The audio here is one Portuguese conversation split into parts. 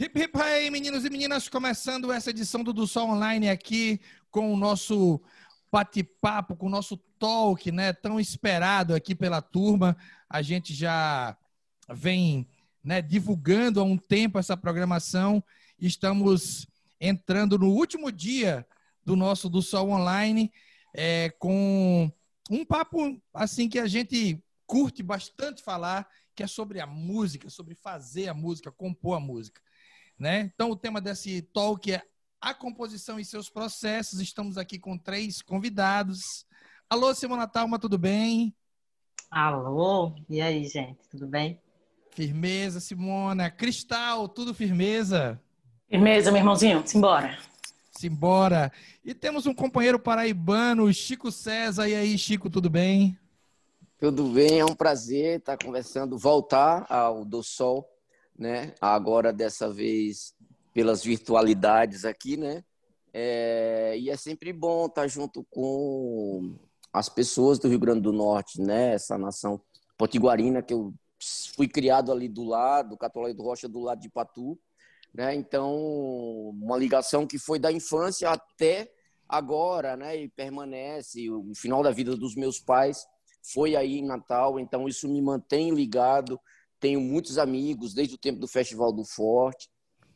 Hip hip aí, meninos e meninas, começando essa edição do Do Sol Online aqui com o nosso bate-papo, com o nosso talk, né, tão esperado aqui pela turma. A gente já vem, né, divulgando há um tempo essa programação. Estamos entrando no último dia do nosso Do Sol Online é, com um papo assim que a gente curte bastante falar, que é sobre a música, sobre fazer a música, compor a música. Né? Então, o tema desse talk é a composição e seus processos. Estamos aqui com três convidados. Alô, Simona Talma, tudo bem? Alô, e aí, gente, tudo bem? Firmeza, Simona. Cristal, tudo firmeza? Firmeza, meu irmãozinho, simbora. Simbora. E temos um companheiro paraibano, Chico César. E aí, Chico, tudo bem? Tudo bem, é um prazer estar conversando, voltar ao Do Sol né? Agora dessa vez pelas virtualidades aqui, né? É, e é sempre bom estar junto com as pessoas do Rio Grande do Norte, né? Essa nação potiguarina que eu fui criado ali do lado, Catolé do Rocha do lado de Patu, né? Então, uma ligação que foi da infância até agora, né? E permanece. O final da vida dos meus pais foi aí em Natal, então isso me mantém ligado tenho muitos amigos desde o tempo do Festival do Forte,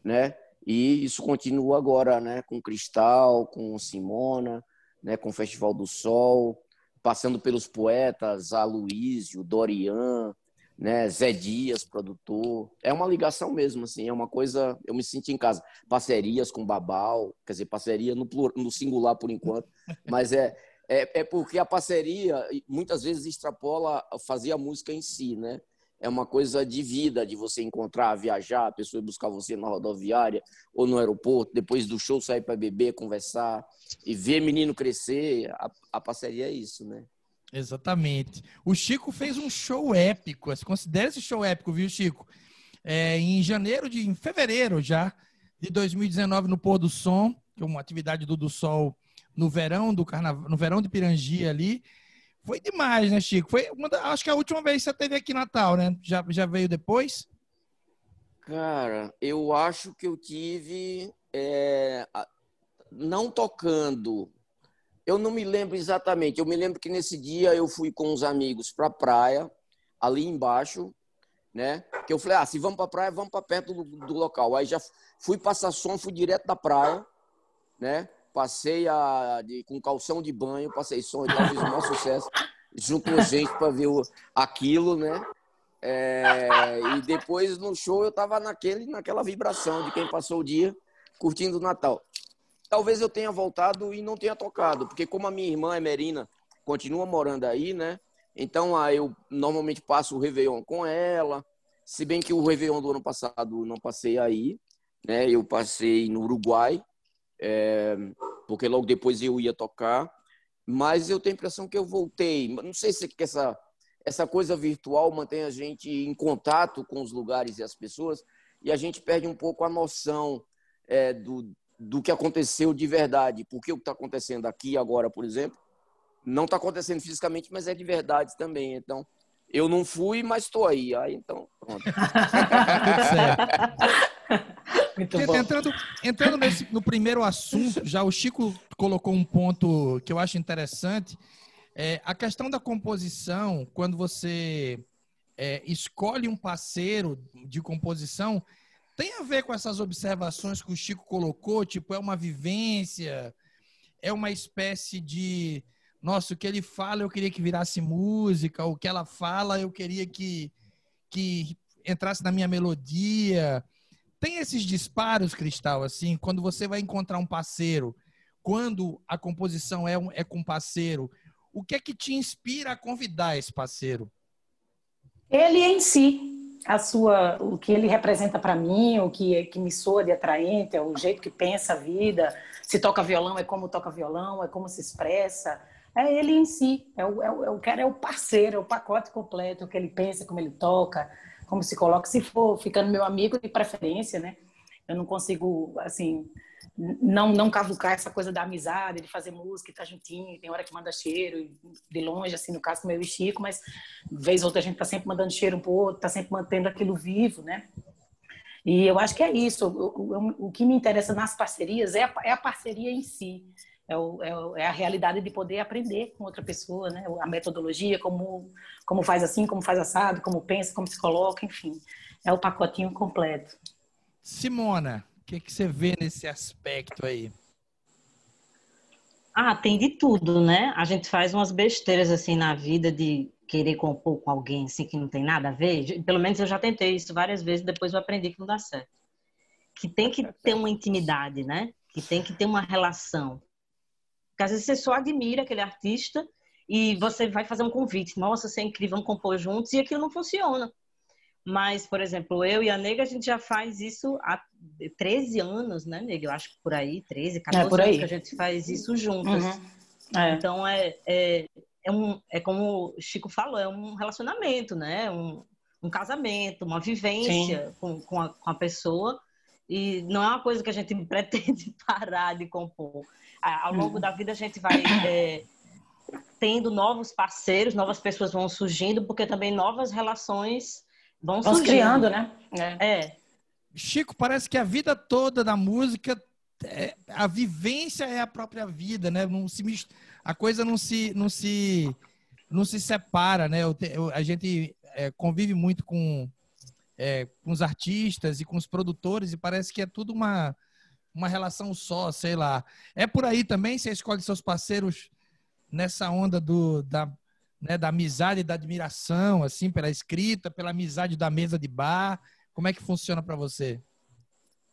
né? E isso continua agora, né? Com Cristal, com Simona, né? Com o Festival do Sol, passando pelos poetas Aloísio, Dorian, né? Zé Dias, produtor. É uma ligação mesmo, assim, é uma coisa. Eu me sinto em casa. Parcerias com Babal, quer dizer, parceria no, no singular por enquanto, mas é, é, é porque a parceria muitas vezes extrapola fazer a música em si, né? É uma coisa de vida, de você encontrar, viajar, a pessoa buscar você na rodoviária ou no aeroporto, depois do show sair para beber, conversar e ver menino crescer. A, a parceria é isso, né? Exatamente. O Chico fez um show épico. Você considera esse show épico, viu, Chico? É, em janeiro de, em fevereiro já de 2019 no Pôr do Som, que é uma atividade do, do Sol no verão do carnaval, no verão de Pirangia ali. Foi demais, né, Chico? Foi da, acho que a última vez que você teve aqui Natal, né? Já, já veio depois? Cara, eu acho que eu tive é, não tocando. Eu não me lembro exatamente. Eu me lembro que nesse dia eu fui com os amigos para a praia, ali embaixo, né? Que eu falei, ah, se vamos para a praia, vamos para perto do, do local. Aí já fui passar som, fui direto da praia, né? Passei a, de, com calção de banho, passei som e tal, fiz o maior sucesso, junto com gente para ver o, aquilo, né? É, e depois no show eu tava naquele, naquela vibração de quem passou o dia curtindo o Natal. Talvez eu tenha voltado e não tenha tocado, porque como a minha irmã Emerina continua morando aí, né? Então aí eu normalmente passo o Réveillon com ela, se bem que o Réveillon do ano passado não passei aí, né? Eu passei no Uruguai, é, porque logo depois eu ia tocar. Mas eu tenho a impressão que eu voltei. Não sei se essa, essa coisa virtual mantém a gente em contato com os lugares e as pessoas e a gente perde um pouco a noção é, do, do que aconteceu de verdade. Porque o que está acontecendo aqui agora, por exemplo, não está acontecendo fisicamente, mas é de verdade também. Então, eu não fui, mas estou aí. Aí, então, pronto. Muito bom. Entrando, entrando nesse, no primeiro assunto, já o Chico colocou um ponto que eu acho interessante. É, a questão da composição, quando você é, escolhe um parceiro de composição, tem a ver com essas observações que o Chico colocou, tipo, é uma vivência, é uma espécie de. Nossa, o que ele fala eu queria que virasse música, o que ela fala eu queria que, que entrasse na minha melodia. Tem esses disparos, Cristal, assim, quando você vai encontrar um parceiro, quando a composição é, um, é com parceiro, o que é que te inspira a convidar esse parceiro? Ele em si, a sua, o que ele representa para mim, o que, que me soa de atraente, é o jeito que pensa a vida. Se toca violão, é como toca violão, é como se expressa. É ele em si, é o, é o, é o cara, é o parceiro, é o pacote completo, o que ele pensa, como ele toca, como se coloca, se for ficando meu amigo de preferência, né? Eu não consigo, assim, não não cavucar essa coisa da amizade, de fazer música e tá juntinho, tem hora que manda cheiro, de longe, assim, no caso com meu e Chico, mas vez ou outra a gente tá sempre mandando cheiro um pro outro, tá sempre mantendo aquilo vivo, né? E eu acho que é isso. O, o, o que me interessa nas parcerias é a, é a parceria em si. É, o, é, o, é, a realidade de poder aprender com outra pessoa, né? A metodologia, como, como faz assim, como faz assado, como pensa, como se coloca, enfim. É o pacotinho completo. Simona, o que, que você vê nesse aspecto aí? Ah, tem de tudo, né? A gente faz umas besteiras assim na vida de querer compor com alguém assim que não tem nada a ver. Pelo menos eu já tentei isso várias vezes, depois eu aprendi que não dá certo. Que tem que ter uma intimidade, né? Que tem que ter uma relação. Porque às vezes você só admira aquele artista e você vai fazer um convite. Nossa, você é incrível, vamos compor juntos e aquilo não funciona. Mas, por exemplo, eu e a Nega, a gente já faz isso há 13 anos, né, Nega? Eu acho que por aí, 13, 14 é, por aí. anos que a gente faz isso juntas. Uhum. É. Então, é, é, é, um, é como o Chico falou, é um relacionamento, né? Um, um casamento, uma vivência com, com a, com a pessoa. E não é uma coisa que a gente pretende parar de compor. Ao longo da vida, a gente vai é, tendo novos parceiros, novas pessoas vão surgindo, porque também novas relações Vão Vamos criando, né? É. é. Chico, parece que a vida toda da música, é, a vivência é a própria vida, né? Não se, a coisa não se, não se, não se separa, né? Eu, eu, a gente é, convive muito com, é, com os artistas e com os produtores e parece que é tudo uma, uma relação só, sei lá. É por aí também? Você escolhe seus parceiros nessa onda do, da, né, da amizade e da admiração, assim, pela escrita, pela amizade da mesa de bar? Como é que funciona para você?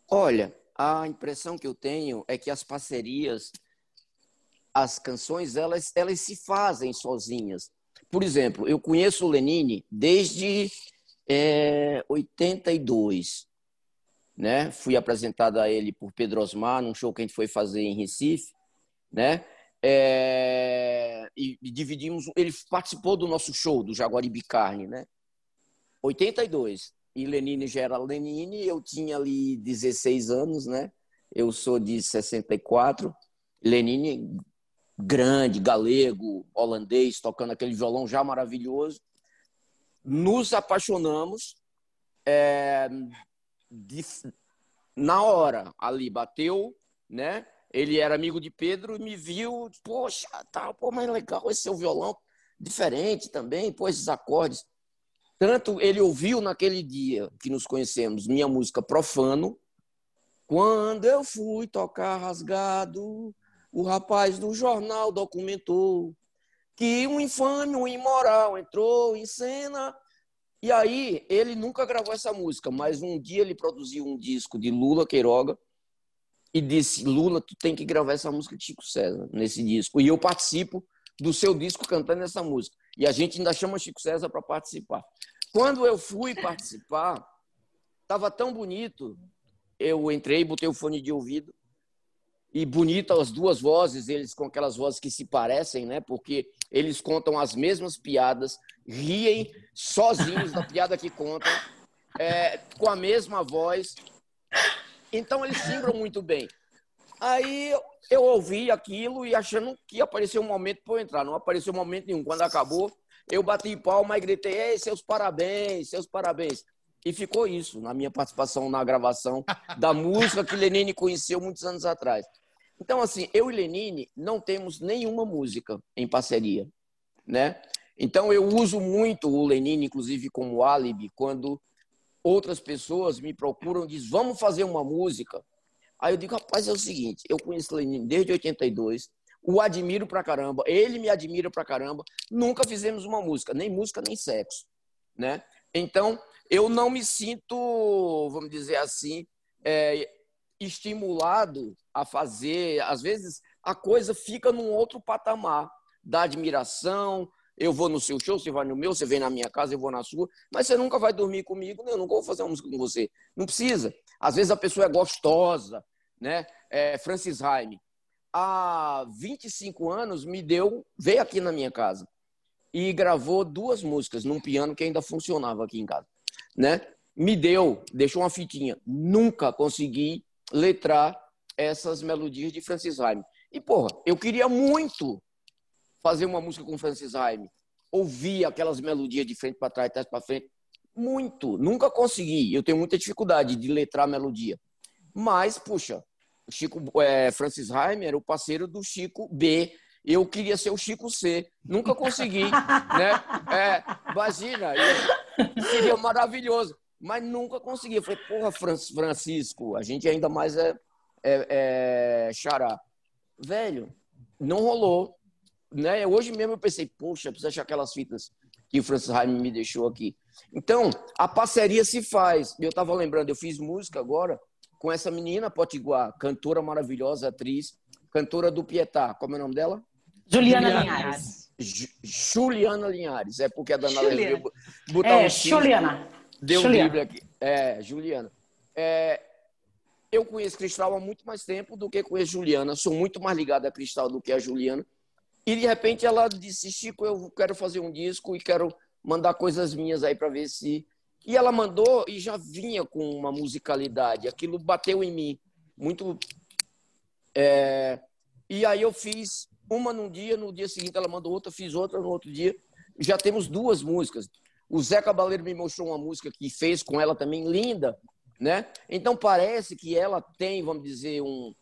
Olha, a impressão que eu tenho é que as parcerias, as canções, elas, elas se fazem sozinhas. Por exemplo, eu conheço o Lenine desde é, 82. Né? Fui apresentado a ele por Pedro Osmar num show que a gente foi fazer em Recife, né? É, e, dividimos. Ele participou do nosso show do Jaguaribe Carne, né? 82. E Lenine já era Lenine, eu tinha ali 16 anos, né? Eu sou de 64. Lenine, grande, galego, holandês, tocando aquele violão já maravilhoso. Nos apaixonamos. É, de, na hora ali, bateu, né? ele era amigo de Pedro e me viu, poxa, tá, pô, mas legal esse seu violão, diferente também, pô, esses acordes. Tanto ele ouviu naquele dia que nos conhecemos minha música Profano, quando eu fui tocar rasgado, o rapaz do jornal documentou que um infame, um imoral entrou em cena. E aí, ele nunca gravou essa música, mas um dia ele produziu um disco de Lula Queiroga, e disse: Lula, tu tem que gravar essa música de Chico César nesse disco. E eu participo do seu disco cantando essa música. E a gente ainda chama Chico César para participar. Quando eu fui participar, estava tão bonito. Eu entrei, botei o fone de ouvido e bonita as duas vozes, eles com aquelas vozes que se parecem, né? Porque eles contam as mesmas piadas, riem sozinhos da piada que contam, é, com a mesma voz. Então eles timbram muito bem. Aí eu ouvi aquilo e achando que apareceu um momento para eu entrar. Não apareceu momento nenhum. Quando acabou, eu bati palma e gritei: Ei, seus parabéns, seus parabéns. E ficou isso na minha participação na gravação da música que Lenine conheceu muitos anos atrás. Então, assim, eu e Lenine não temos nenhuma música em parceria, né? Então, eu uso muito o Lenine, inclusive, como álibi, quando outras pessoas me procuram e dizem, vamos fazer uma música. Aí eu digo, rapaz, é o seguinte, eu conheço Lenin desde 82, o admiro pra caramba, ele me admira pra caramba, nunca fizemos uma música, nem música, nem sexo, né? Então, eu não me sinto, vamos dizer assim, é, estimulado a fazer, às vezes a coisa fica num outro patamar da admiração, eu vou no seu show, você vai no meu, você vem na minha casa, eu vou na sua, mas você nunca vai dormir comigo, eu nunca vou fazer uma música com você. Não precisa. Às vezes a pessoa é gostosa, né? É, Francis Haime, há 25 anos, me deu, veio aqui na minha casa e gravou duas músicas num piano que ainda funcionava aqui em casa, né? Me deu, deixou uma fitinha. Nunca consegui letrar essas melodias de Francis Haime. E, porra, eu queria muito fazer uma música com Francis Haime, ouvir aquelas melodias de frente para trás, trás para frente. muito. Nunca consegui. Eu tenho muita dificuldade de letrar melodia. Mas, puxa, Chico é, Francis Heimer era o parceiro do Chico B. Eu queria ser o Chico C. Nunca consegui, né? É, imagina, seria maravilhoso. Mas nunca consegui. Eu falei, porra, Francisco, a gente ainda mais é, é, é xará. Velho, não rolou. Né? Hoje mesmo eu pensei, poxa, preciso achar aquelas fitas que o Francis Heimer me deixou aqui. Então, a parceria se faz. Eu estava lembrando, eu fiz música agora com essa menina Potiguar, cantora maravilhosa, atriz, cantora do Pietá. Como é o nome dela? Juliana, Juliana Linhares. Juliana Linhares. É porque a dona Juliana. botar é, um Juliana. Deu Juliana. um drible aqui. É, Juliana. É, eu conheço Cristal há muito mais tempo do que conheço Juliana. Sou muito mais ligado a Cristal do que a Juliana. E de repente ela disse: Chico, eu quero fazer um disco e quero mandar coisas minhas aí para ver se. E ela mandou e já vinha com uma musicalidade. Aquilo bateu em mim. Muito. É... E aí eu fiz uma num dia, no dia seguinte ela mandou outra, fiz outra no outro dia. Já temos duas músicas. O Zé Cabaleiro me mostrou uma música que fez com ela também, linda, né? Então parece que ela tem, vamos dizer, um,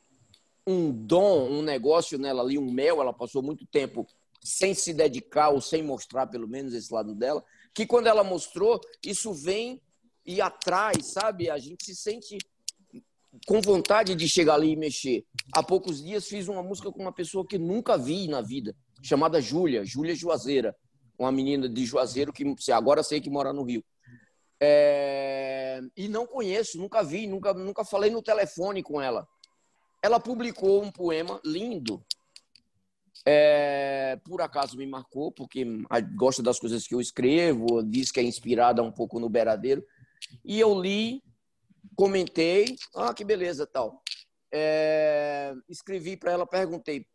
um dom, um negócio nela ali, um mel. Ela passou muito tempo sem se dedicar ou sem mostrar, pelo menos, esse lado dela. Que quando ela mostrou, isso vem e atrai, sabe? A gente se sente com vontade de chegar ali e mexer. Há poucos dias fiz uma música com uma pessoa que nunca vi na vida, chamada Júlia, Júlia Juazeira, uma menina de Juazeiro que agora sei que mora no Rio. É... E não conheço, nunca vi, nunca, nunca falei no telefone com ela. Ela publicou um poema lindo. É... Por acaso me marcou, porque gosta das coisas que eu escrevo, diz que é inspirada um pouco no Beradeiro. E eu li, comentei, ah, que beleza, tal. É... Escrevi para ela, perguntei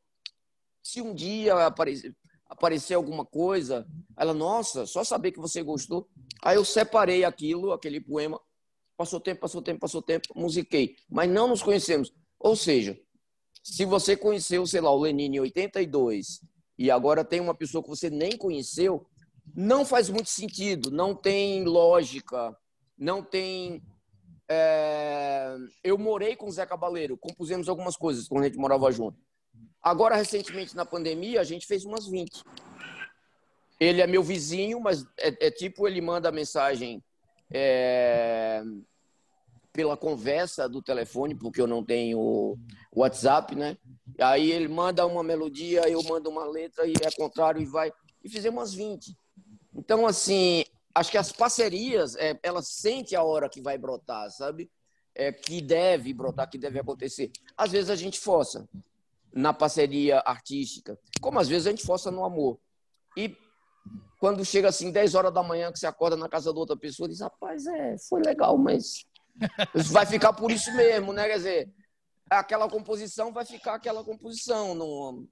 se um dia aparecer, aparecer alguma coisa, ela, nossa, só saber que você gostou. Aí eu separei aquilo, aquele poema, passou tempo, passou tempo, passou tempo, musiquei, mas não nos conhecemos. Ou seja, se você conheceu, sei lá, o Lenine em 82 e agora tem uma pessoa que você nem conheceu, não faz muito sentido, não tem lógica, não tem. É... Eu morei com o Zé Cabaleiro, compusemos algumas coisas quando a gente morava junto. Agora, recentemente, na pandemia, a gente fez umas 20. Ele é meu vizinho, mas é, é tipo, ele manda mensagem é, pela conversa do telefone, porque eu não tenho WhatsApp, né? Aí ele manda uma melodia, eu mando uma letra, e é contrário, e vai. E fizemos umas 20. Então, assim, acho que as parcerias, é, elas sentem a hora que vai brotar, sabe? É, que deve brotar, que deve acontecer. Às vezes a gente força na parceria artística, como às vezes a gente força no amor. E quando chega assim, 10 horas da manhã, que você acorda na casa da outra pessoa, diz, rapaz, é, foi legal, mas vai ficar por isso mesmo, né? Quer dizer, aquela composição vai ficar aquela composição, não,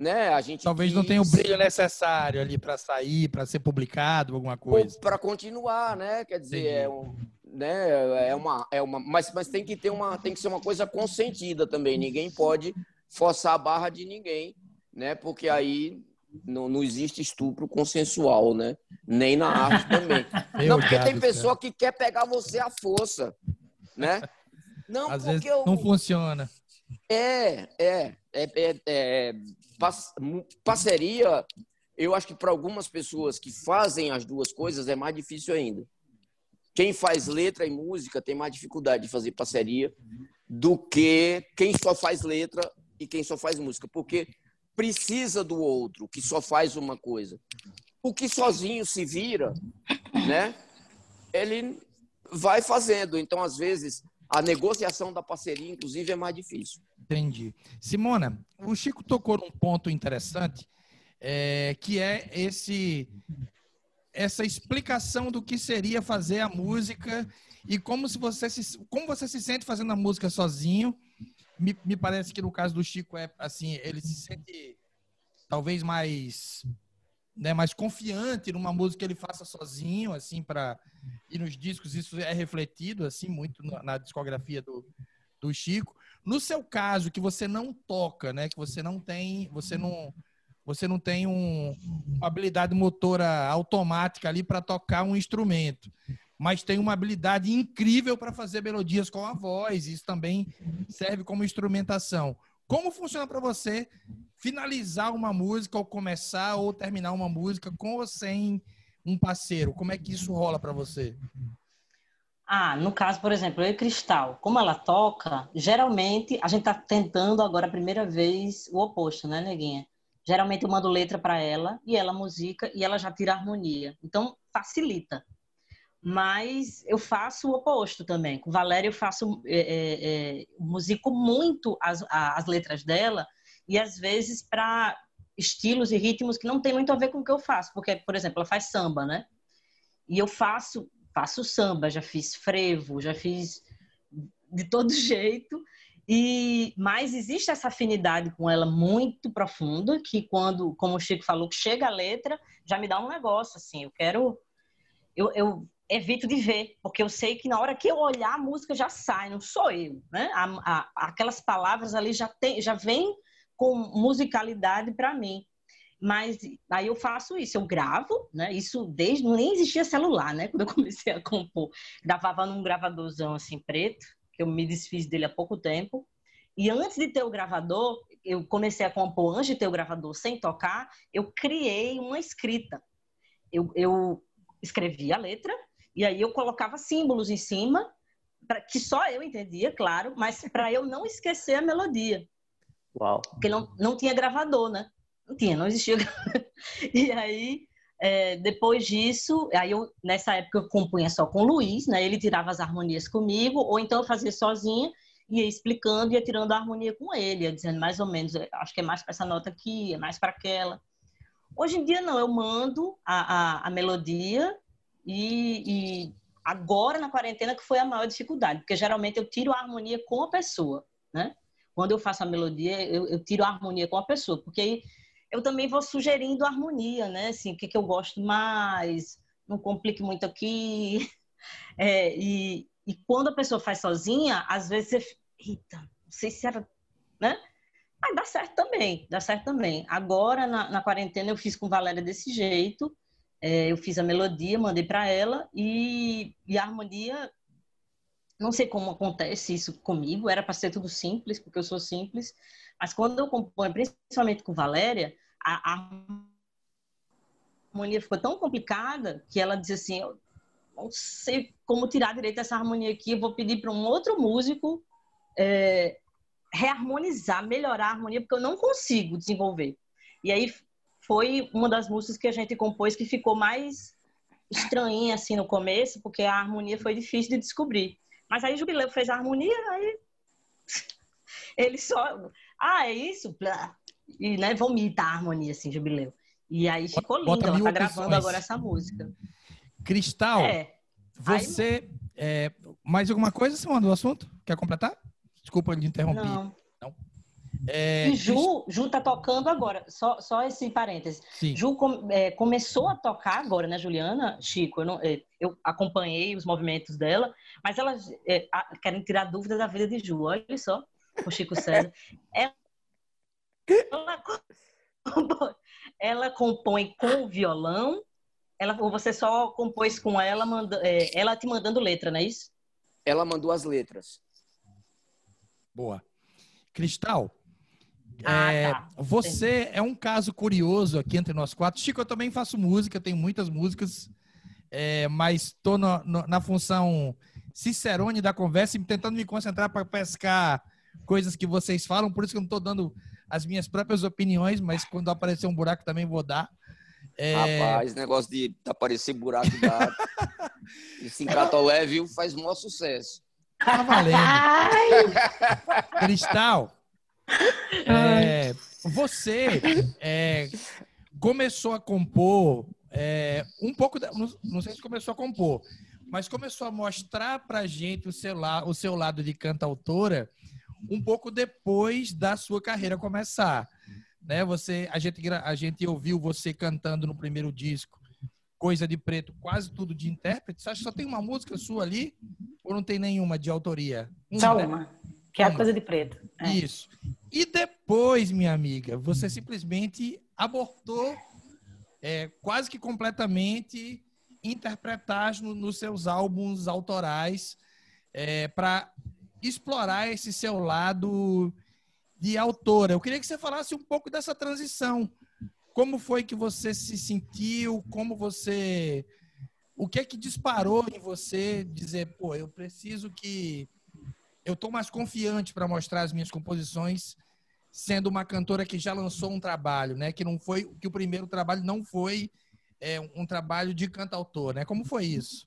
né? A gente talvez não tenha o brilho necessário ali para sair, para ser publicado, alguma coisa. Para continuar, né? Quer dizer, é um, né? É uma, é uma, mas, mas tem que ter uma, tem que ser uma coisa consentida também. Ninguém pode forçar a barra de ninguém, né? Porque aí não, não existe estupro consensual, né? Nem na arte também. não, porque tem pessoa que quer pegar você à força, né? Não, Às porque eu... não funciona. É, é, é, é, é parceria. Eu acho que para algumas pessoas que fazem as duas coisas é mais difícil ainda. Quem faz letra e música tem mais dificuldade de fazer parceria do que quem só faz letra e quem só faz música, porque precisa do outro, que só faz uma coisa. O que sozinho se vira, né? Ele vai fazendo. Então, às vezes, a negociação da parceria, inclusive, é mais difícil. Entendi. Simona, o Chico tocou num ponto interessante, é, que é esse essa explicação do que seria fazer a música e como se você se, como você se sente fazendo a música sozinho me, me parece que no caso do Chico é assim, ele se sente talvez mais né, mais confiante numa música que ele faça sozinho, assim, para e nos discos isso é refletido assim muito na, na, discografia do, do Chico. No seu caso, que você não toca, né, que você não tem, você não você não tem um, uma habilidade motora automática ali para tocar um instrumento. mas tem uma habilidade incrível para fazer melodias com a voz. Isso também serve como instrumentação. Como funciona para você finalizar uma música, ou começar ou terminar uma música com ou sem um parceiro? Como é que isso rola para você? Ah, no caso, por exemplo, eu e Cristal, como ela toca, geralmente a gente tá tentando agora a primeira vez o oposto, né, neguinha? Geralmente eu mando letra para ela e ela musica e ela já tira harmonia. Então facilita. Mas eu faço o oposto também. Com Valéria eu faço é, é, é, musico muito as, as letras dela e às vezes para estilos e ritmos que não tem muito a ver com o que eu faço, porque por exemplo ela faz samba, né? E eu faço faço samba, já fiz frevo, já fiz de todo jeito. E mas existe essa afinidade com ela muito profunda que quando, como o Chico falou, chega a letra, já me dá um negócio assim, eu quero eu, eu evito de ver, porque eu sei que na hora que eu olhar a música já sai, não sou eu, né? A, a, aquelas palavras ali já tem, já vem com musicalidade para mim. Mas aí eu faço isso, eu gravo, né? Isso desde nem existia celular, né? Quando eu comecei a compor, gravava num gravadorzão assim preto, que eu me desfiz dele há pouco tempo. E antes de ter o gravador, eu comecei a compor antes de ter o gravador sem tocar, eu criei uma escrita. Eu, eu escrevia a letra e aí eu colocava símbolos em cima, pra, que só eu entendia, claro, mas para eu não esquecer a melodia. Uau. Porque não, não tinha gravador, né? Não tinha, não existia. e aí, é, depois disso, aí eu, nessa época eu compunha só com o Luiz, né? Ele tirava as harmonias comigo, ou então eu fazia sozinha, ia explicando, ia tirando a harmonia com ele, ia dizendo mais ou menos, é, acho que é mais para essa nota aqui, é mais para aquela. Hoje em dia não, eu mando a, a, a melodia e, e, agora na quarentena que foi a maior dificuldade, porque geralmente eu tiro a harmonia com a pessoa, né? Quando eu faço a melodia, eu, eu tiro a harmonia com a pessoa, porque aí eu também vou sugerindo harmonia, né? Assim, o que, que eu gosto mais, não complique muito aqui. É, e, e quando a pessoa faz sozinha, às vezes você. Eita, não sei se era. Né? Mas dá certo também, dá certo também. Agora, na, na quarentena, eu fiz com Valéria desse jeito. É, eu fiz a melodia, mandei para ela e, e a harmonia. Não sei como acontece isso comigo, era para ser tudo simples, porque eu sou simples, mas quando eu componho, principalmente com Valéria, a, a harmonia ficou tão complicada que ela disse assim: eu não sei como tirar direito essa harmonia aqui, eu vou pedir para um outro músico é, reharmonizar, melhorar a harmonia, porque eu não consigo desenvolver. E aí foi uma das músicas que a gente compôs que ficou mais estranha assim no começo, porque a harmonia foi difícil de descobrir. Mas aí Jubileu fez a harmonia, aí ele só ah, é isso? E, né, vomita a harmonia, assim, Jubileu. E aí ficou lindo, ela tá gravando agora essa música. Cristal, é. você... Aí... É, mais alguma coisa, Simone, do assunto? Quer completar? Desculpa de interromper. Não. É, e Ju, Ju tá tocando agora, só, só esse parêntese. Sim. Ju com, é, começou a tocar agora, né, Juliana? Chico, eu, não, é, eu acompanhei os movimentos dela, mas elas é, querem tirar dúvidas da vida de Ju, olha só o Chico César. Ela, ela compõe com o violão, ela, ou você só compôs com ela, manda, é, ela te mandando letra, não é isso? Ela mandou as letras. Boa. Cristal, ah, é, tá. você Entendi. é um caso curioso aqui entre nós quatro. Chico, eu também faço música, tenho muitas músicas, é, mas estou na função Cicerone da conversa e tentando me concentrar para pescar coisas que vocês falam, por isso que eu não estou dando as minhas próprias opiniões, mas quando aparecer um buraco também vou dar. É... Rapaz, negócio de aparecer buraco da em Catolé, viu, faz maior sucesso. Tá valendo. Cristal, é, você é, começou a compor é, um pouco, não, não sei se começou a compor, mas começou a mostrar pra gente o seu, o seu lado de cantautora um pouco depois da sua carreira começar. Né? Você, a gente, a gente ouviu você cantando no primeiro disco, Coisa de Preto, quase tudo de intérprete. Você acha que só tem uma música sua ali? Ou não tem nenhuma de autoria? Uma, só né? Que é a Coisa de Preto. É. Isso. E depois, minha amiga, você simplesmente abortou é, quase que completamente interpretar no, nos seus álbuns autorais é, para explorar esse seu lado de autora. Eu queria que você falasse um pouco dessa transição. Como foi que você se sentiu? Como você. O que é que disparou em você dizer, pô, eu preciso que. Eu estou mais confiante para mostrar as minhas composições sendo uma cantora que já lançou um trabalho, né? Que não foi que o primeiro trabalho não foi é, um trabalho de cantautor, né? Como foi isso?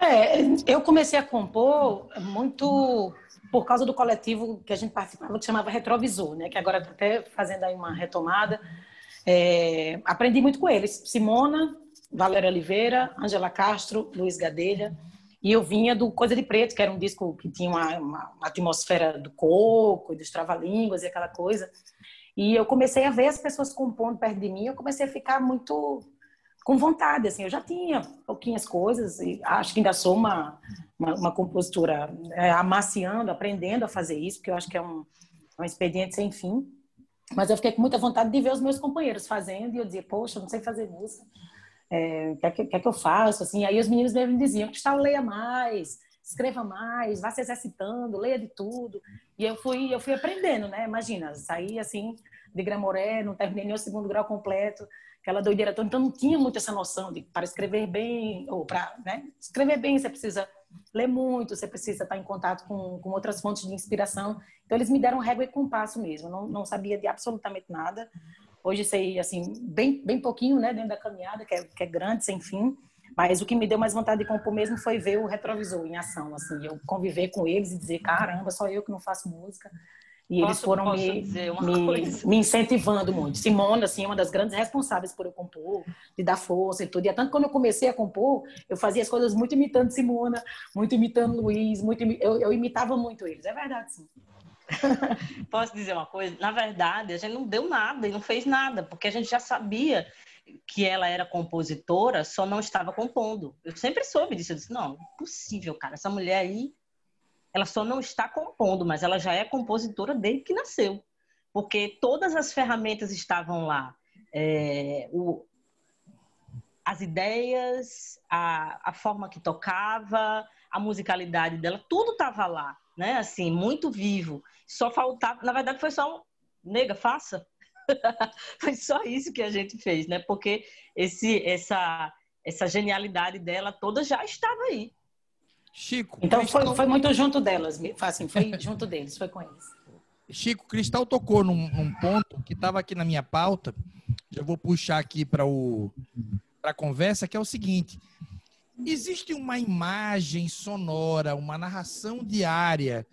É, eu comecei a compor muito por causa do coletivo que a gente participava, que chamava Retrovisor, né? Que agora está até fazendo aí uma retomada. É, aprendi muito com eles. Simona, Valéria Oliveira, Angela Castro, Luiz Gadelha. E eu vinha do Coisa de Preto, que era um disco que tinha uma, uma, uma atmosfera do coco, dos trava-línguas e aquela coisa. E eu comecei a ver as pessoas compondo perto de mim, eu comecei a ficar muito com vontade, assim, eu já tinha pouquinhas coisas, e acho que ainda sou uma, uma, uma compositora é, amaciando, aprendendo a fazer isso, porque eu acho que é um, um expediente sem fim, mas eu fiquei com muita vontade de ver os meus companheiros fazendo, e eu dizia, poxa, não sei fazer música, é, o que, é que, eu faço, assim, aí os meninos mesmo diziam, Cristal, leia mais, escreva mais, vá se exercitando, leia de tudo. E eu fui, eu fui aprendendo, né? Imagina, saí assim de Gramoré, não terminei nem o segundo grau completo, aquela doideira toda. Então não tinha muito essa noção de para escrever bem, ou para né? escrever bem você precisa ler muito, você precisa estar em contato com, com outras fontes de inspiração. Então eles me deram régua e compasso mesmo, não, não sabia de absolutamente nada. Hoje sei, assim, bem, bem pouquinho, né, dentro da caminhada, que é, que é grande, sem fim. Mas o que me deu mais vontade de compor mesmo foi ver o retrovisor em ação, assim, eu conviver com eles e dizer, caramba, só eu que não faço música. E posso, eles foram me, me, me, incentivando muito. Simona, assim, é uma das grandes responsáveis por eu compor, de dar força e tudo. E é tanto quando eu comecei a compor, eu fazia as coisas muito imitando Simona, muito imitando Luiz, muito, eu, eu imitava muito eles. É verdade, sim. Posso dizer uma coisa? Na verdade, a gente não deu nada e não fez nada, porque a gente já sabia que ela era compositora, só não estava compondo. Eu sempre soube disso. Eu disse, não, impossível, cara. Essa mulher aí, ela só não está compondo, mas ela já é compositora desde que nasceu. Porque todas as ferramentas estavam lá. É, o, as ideias, a, a forma que tocava, a musicalidade dela, tudo estava lá, né? Assim, muito vivo. Só faltava, na verdade, foi só um, nega, faça. Foi só isso que a gente fez, né? Porque esse, essa, essa genialidade dela toda já estava aí. Chico. Então Cristal... foi, foi muito junto delas, assim, foi junto deles, foi com eles. Chico, Cristal tocou num, num ponto que estava aqui na minha pauta. Já vou puxar aqui para o para a conversa, que é o seguinte: existe uma imagem sonora, uma narração diária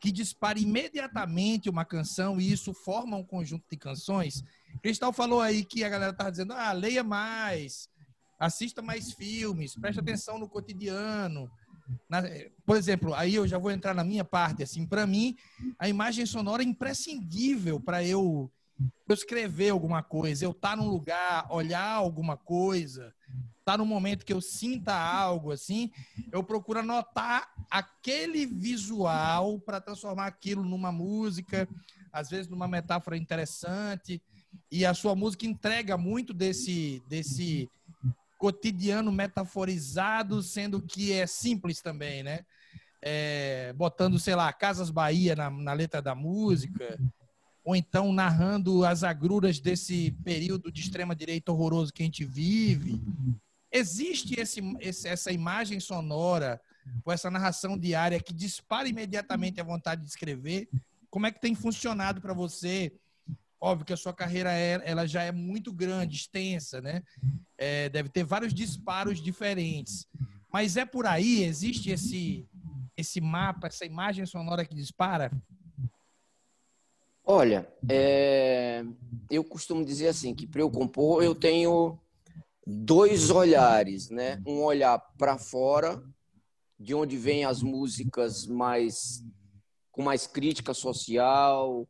que dispara imediatamente uma canção e isso forma um conjunto de canções. Cristal falou aí que a galera tá dizendo: ah, leia mais, assista mais filmes, preste atenção no cotidiano. Na, por exemplo, aí eu já vou entrar na minha parte. Assim, para mim, a imagem sonora é imprescindível para eu, eu escrever alguma coisa, eu estar tá num lugar, olhar alguma coisa, tá no momento que eu sinta algo assim, eu procuro anotar aquele visual para transformar aquilo numa música, às vezes numa metáfora interessante. E a sua música entrega muito desse desse cotidiano metaforizado, sendo que é simples também, né? É, botando, sei lá, Casas Bahia na, na letra da música, ou então narrando as agruras desse período de extrema direita horroroso que a gente vive. Existe esse, esse, essa imagem sonora, com essa narração diária que dispara imediatamente a vontade de escrever? Como é que tem funcionado para você? Óbvio que a sua carreira é, ela já é muito grande, extensa, né? É, deve ter vários disparos diferentes. Mas é por aí? Existe esse, esse mapa, essa imagem sonora que dispara? Olha, é, eu costumo dizer assim que para eu compor eu tenho dois olhares, né? Um olhar para fora, de onde vêm as músicas mais com mais crítica social,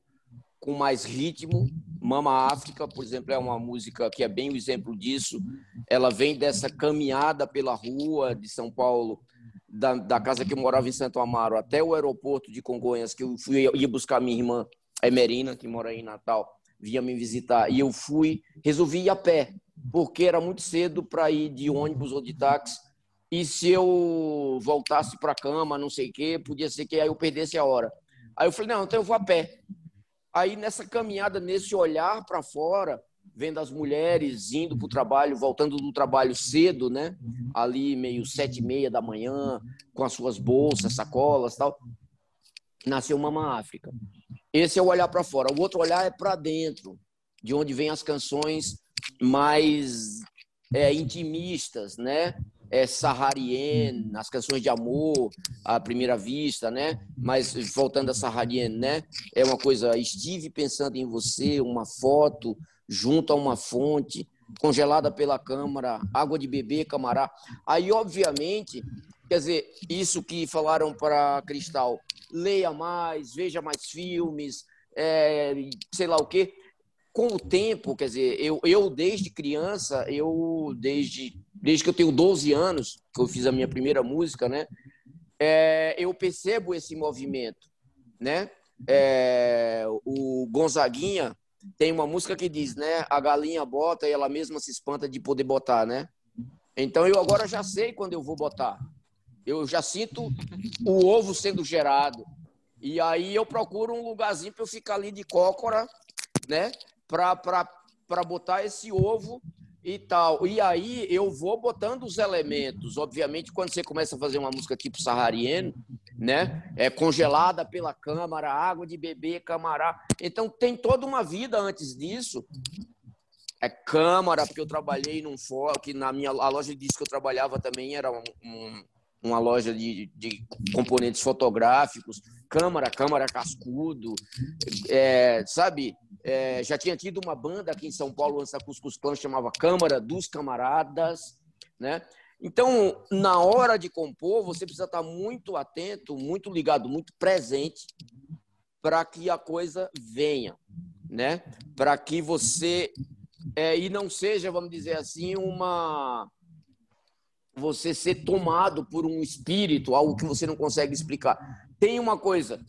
com mais ritmo. Mama África, por exemplo, é uma música que é bem o exemplo disso. Ela vem dessa caminhada pela rua de São Paulo, da, da casa que eu morava em Santo Amaro até o aeroporto de Congonhas, que eu fui ia buscar minha irmã Emerina, que mora aí em Natal, vinha me visitar. E eu fui, resolvi ir a pé, porque era muito cedo para ir de ônibus ou de táxi. E se eu voltasse para a cama, não sei o quê, podia ser que aí eu perdesse a hora. Aí eu falei, não, então eu vou a pé. Aí nessa caminhada, nesse olhar para fora, vendo as mulheres indo para o trabalho, voltando do trabalho cedo, né? Ali meio sete e meia da manhã, com as suas bolsas, sacolas, tal. Nasceu Mama África. Esse é o olhar para fora. O outro olhar é para dentro, de onde vem as canções mais é, intimistas, né? É Saharien, as canções de amor à primeira vista, né? Mas voltando a Saharien, né? É uma coisa, estive pensando em você, uma foto junto a uma fonte, congelada pela câmara, água de beber, camará. Aí, obviamente, quer dizer, isso que falaram para Cristal, leia mais, veja mais filmes, é, sei lá o quê. Com o tempo, quer dizer, eu, eu desde criança, eu desde, desde que eu tenho 12 anos, que eu fiz a minha primeira música, né? É, eu percebo esse movimento, né? É, o Gonzaguinha tem uma música que diz, né? A galinha bota e ela mesma se espanta de poder botar, né? Então eu agora já sei quando eu vou botar. Eu já sinto o ovo sendo gerado. E aí eu procuro um lugarzinho para eu ficar ali de cócora, né? Para botar esse ovo e tal. E aí eu vou botando os elementos. Obviamente, quando você começa a fazer uma música tipo Sahariano, né? É congelada pela câmara, água de beber, camará. Então tem toda uma vida antes disso. É câmara, porque eu trabalhei num fórum, que na minha a loja de disco que eu trabalhava também era um, um uma loja de, de componentes fotográficos, câmara, câmara cascudo, é, sabe? É, já tinha tido uma banda aqui em São Paulo antes da Cuscus chamava Câmara dos Camaradas, né? Então, na hora de compor, você precisa estar muito atento, muito ligado, muito presente para que a coisa venha, né? Para que você é, e não seja, vamos dizer assim, uma você ser tomado por um espírito, algo que você não consegue explicar. Tem uma coisa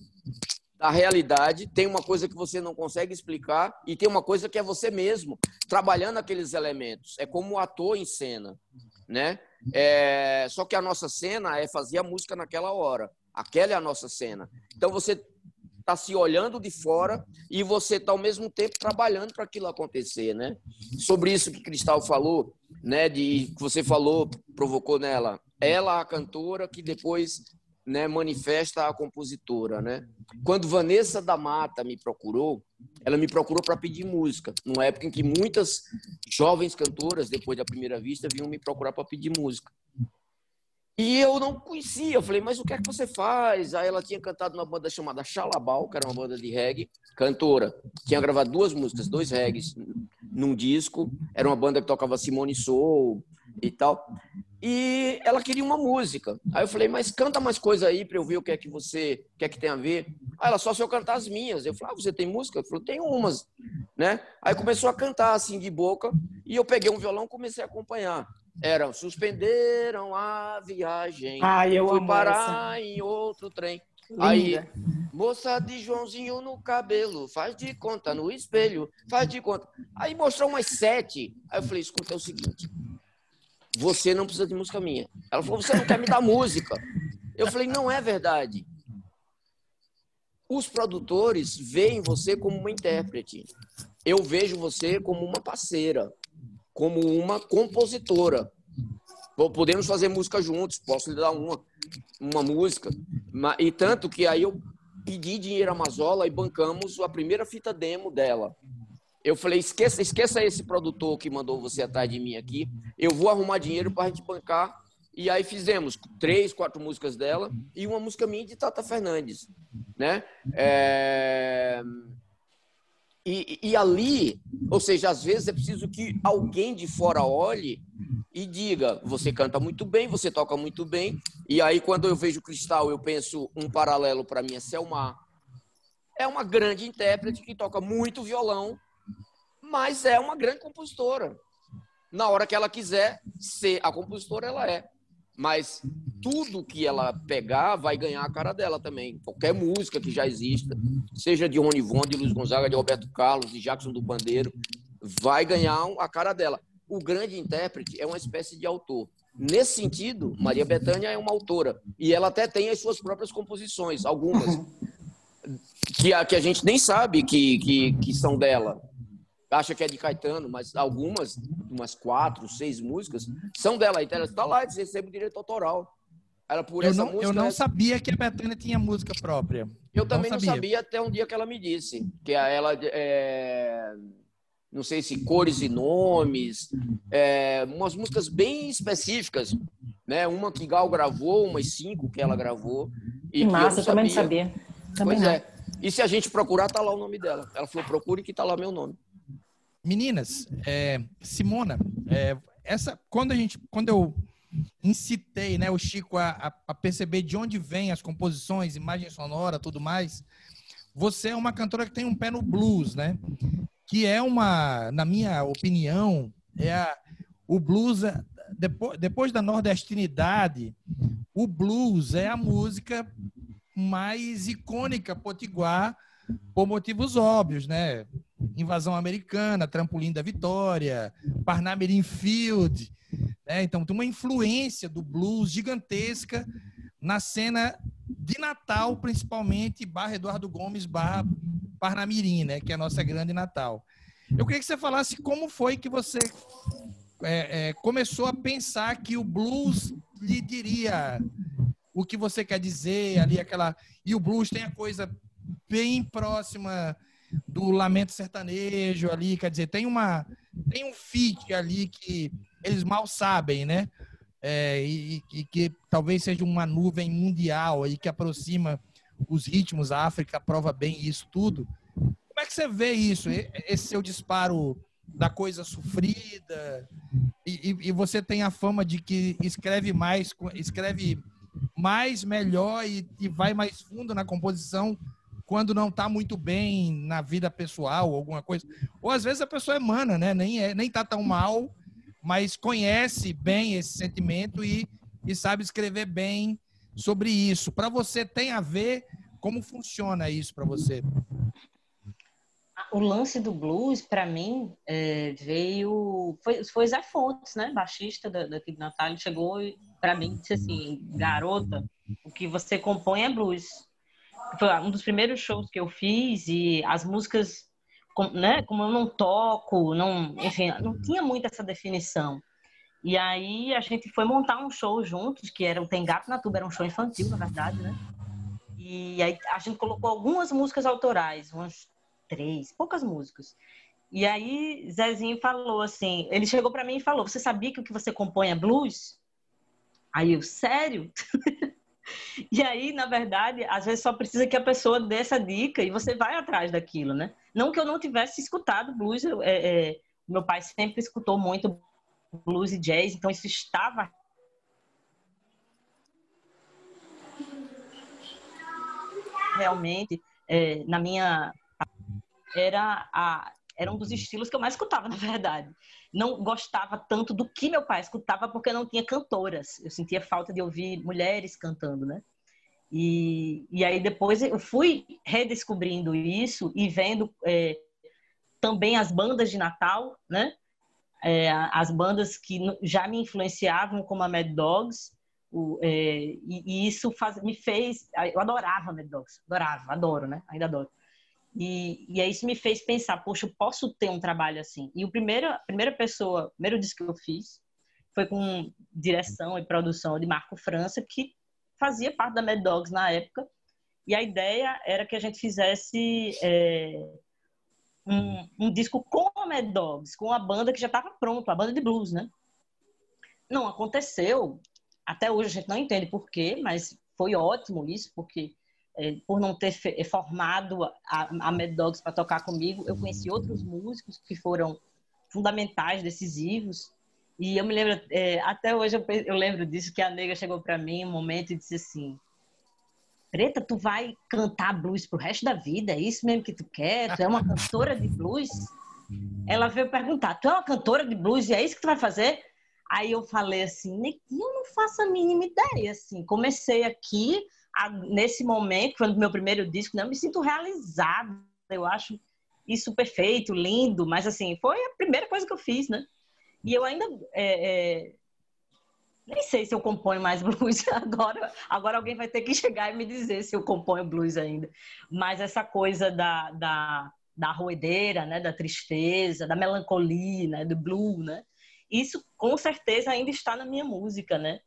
da realidade, tem uma coisa que você não consegue explicar e tem uma coisa que é você mesmo trabalhando aqueles elementos. É como o ator em cena, né? É... Só que a nossa cena é fazer a música naquela hora. Aquela é a nossa cena. Então você está se olhando de fora e você está ao mesmo tempo trabalhando para aquilo acontecer, né? Sobre isso que Cristal falou, né? De que você falou, provocou nela, ela a cantora que depois né, manifesta a compositora, né? Quando Vanessa da Mata me procurou, ela me procurou para pedir música, numa época em que muitas jovens cantoras, depois da primeira vista, vinham me procurar para pedir música. E eu não conhecia. Eu falei, mas o que é que você faz? Aí ela tinha cantado numa banda chamada Xalabal, que era uma banda de reggae, cantora. Tinha gravado duas músicas, dois reggaes num disco. Era uma banda que tocava Simone Soul e tal. E ela queria uma música. Aí eu falei, mas canta mais coisa aí para eu ver o que é que você quer que tem a ver. Aí ela, só se eu cantar as minhas. Eu falei, ah, você tem música? Eu falei, tem umas. Né? Aí começou a cantar assim de boca. E eu peguei um violão e comecei a acompanhar eram suspenderam a viagem. Ah, eu fui parar essa. em outro trem. Linda. Aí, moça de Joãozinho no cabelo, faz de conta no espelho, faz de conta. Aí mostrou umas sete. Aí eu falei, escuta, é o seguinte, você não precisa de música minha. Ela falou, você não quer me dar música. Eu falei, não é verdade. Os produtores veem você como uma intérprete. Eu vejo você como uma parceira como uma compositora. Podemos fazer música juntos, posso lhe dar uma, uma música. E tanto que aí eu pedi dinheiro à Mazola e bancamos a primeira fita demo dela. Eu falei, esqueça, esqueça esse produtor que mandou você atrás de mim aqui. Eu vou arrumar dinheiro para a gente bancar. E aí fizemos três, quatro músicas dela e uma música minha de Tata Fernandes, né? É... E, e, ali, ou seja, às vezes é preciso que alguém de fora olhe e diga: você canta muito bem, você toca muito bem. E aí, quando eu vejo Cristal, eu penso um paralelo para mim é Selma. É uma grande intérprete que toca muito violão, mas é uma grande compositora. Na hora que ela quiser ser a compositora, ela é. Mas tudo que ela pegar vai ganhar a cara dela também. Qualquer música que já exista, seja de Rony Von, de Luiz Gonzaga, de Roberto Carlos, de Jackson do Bandeiro, vai ganhar a cara dela. O grande intérprete é uma espécie de autor. Nesse sentido, Maria Bethânia é uma autora. E ela até tem as suas próprias composições, algumas, que a, que a gente nem sabe que, que, que são dela. Acha que é de Caetano, mas algumas, umas quatro, seis músicas, são dela. Então ela está lá, eles recebem o direito autoral. Ela, por eu, não, música, eu não ela... sabia que a Bethânia tinha música própria. Eu também não sabia. não sabia até um dia que ela me disse. Que ela é não sei se cores e nomes, é, umas músicas bem específicas, né? Uma que Gal gravou, umas cinco que ela gravou. E Massa, eu também não sabia. Também pois não. é. E se a gente procurar, tá lá o nome dela. Ela falou, procure que tá lá meu nome. Meninas, é, Simona, é, essa, quando a gente, quando eu incitei, né, o Chico a, a, perceber de onde vêm as composições, imagem sonora, tudo mais, você é uma cantora que tem um pé no blues, né? que é uma, na minha opinião, é a, o blues, é, depois, depois da nordestinidade, o blues é a música mais icônica potiguar por motivos óbvios, né? Invasão americana, trampolim da vitória, Parnamirim Field, né? Então tem uma influência do blues gigantesca na cena de Natal, principalmente, barra Eduardo Gomes, barra Parnamirim, né? Que é a nossa grande Natal. Eu queria que você falasse como foi que você é, é, começou a pensar que o blues lhe diria o que você quer dizer ali, aquela. E o blues tem a coisa bem próxima do lamento sertanejo ali, quer dizer, tem uma tem um fit ali que eles mal sabem, né? É, e, e, que talvez seja uma nuvem mundial aí que aproxima os ritmos, a África prova bem isso tudo. Como é que você vê isso, esse seu disparo da coisa sofrida? E, e, e você tem a fama de que escreve mais, escreve mais, melhor e, e vai mais fundo na composição quando não está muito bem na vida pessoal, alguma coisa. Ou às vezes a pessoa é mana, né? Nem, é, nem tá tão mal, mas conhece bem esse sentimento e, e sabe escrever bem sobre isso. Para você tem a ver como funciona isso para você? O lance do blues, para mim, é, veio. Foi, foi Zé Fontes, né? Baixista daqui de Natal. Chegou para mim disse assim: garota, o que você compõe é blues. Foi um dos primeiros shows que eu fiz e as músicas, né? Como eu não toco, não, enfim, não tinha muito essa definição. E aí a gente foi montar um show juntos, que era o Tem Gato na Tuba, era um show infantil, na verdade, né? E aí a gente colocou algumas músicas autorais, umas três, poucas músicas. E aí Zezinho falou assim, ele chegou para mim e falou: "Você sabia que o que você compõe é blues?" Aí eu, sério? e aí, na verdade, às vezes só precisa que a pessoa dê essa dica e você vai atrás daquilo, né? Não que eu não tivesse escutado blues, é, é, meu pai sempre escutou muito blues e jazz, então isso estava realmente, é, na minha. Era, a, era um dos estilos que eu mais escutava, na verdade. Não gostava tanto do que meu pai escutava porque não tinha cantoras. Eu sentia falta de ouvir mulheres cantando, né? E, e aí depois eu fui redescobrindo isso e vendo é, também as bandas de Natal, né? É, as bandas que já me influenciavam, como a Mad Dogs, o, é, e, e, isso faz, me fez. Eu adorava Mad Dogs, adorava, adoro, né? Ainda adoro. E, e aí isso me fez pensar, poxa, eu posso ter um trabalho assim. E o primeiro, a primeira pessoa, o primeiro disco que eu fiz foi com direção e produção de Marco França, que fazia parte da Mad Dogs na época. E a ideia era que a gente fizesse é, um, um, disco com a Mad Dogs, com a banda que já estava pronta, a banda de blues, né? Não aconteceu, até hoje a gente não entende por quê, mas foi ótimo isso, porque por não ter é, formado a, a Mad Dogs para tocar comigo, eu conheci outros músicos que foram fundamentais, decisivos. E eu me lembro, é, até hoje eu, eu, lembro disso, que a nega chegou para mim um momento e disse assim: Preta, tu vai cantar blues pro resto da vida? É isso mesmo que tu quer? Tu é uma cantora de blues? Ela veio perguntar: Tu é uma cantora de blues e é isso que tu vai fazer? Aí eu falei assim, eu não faço a mínima ideia, assim. Comecei aqui, nesse momento, foi o meu primeiro disco, né? Eu me sinto realizada. Eu acho isso perfeito, lindo, mas assim, foi a primeira coisa que eu fiz, né? E eu ainda é, é, nem sei se eu componho mais blues agora. Agora alguém vai ter que chegar e me dizer se eu componho blues ainda. Mas essa coisa da, da, da roedeira, né, da tristeza, da melancolia, né, do blue, né? Isso com certeza ainda está na minha música, né?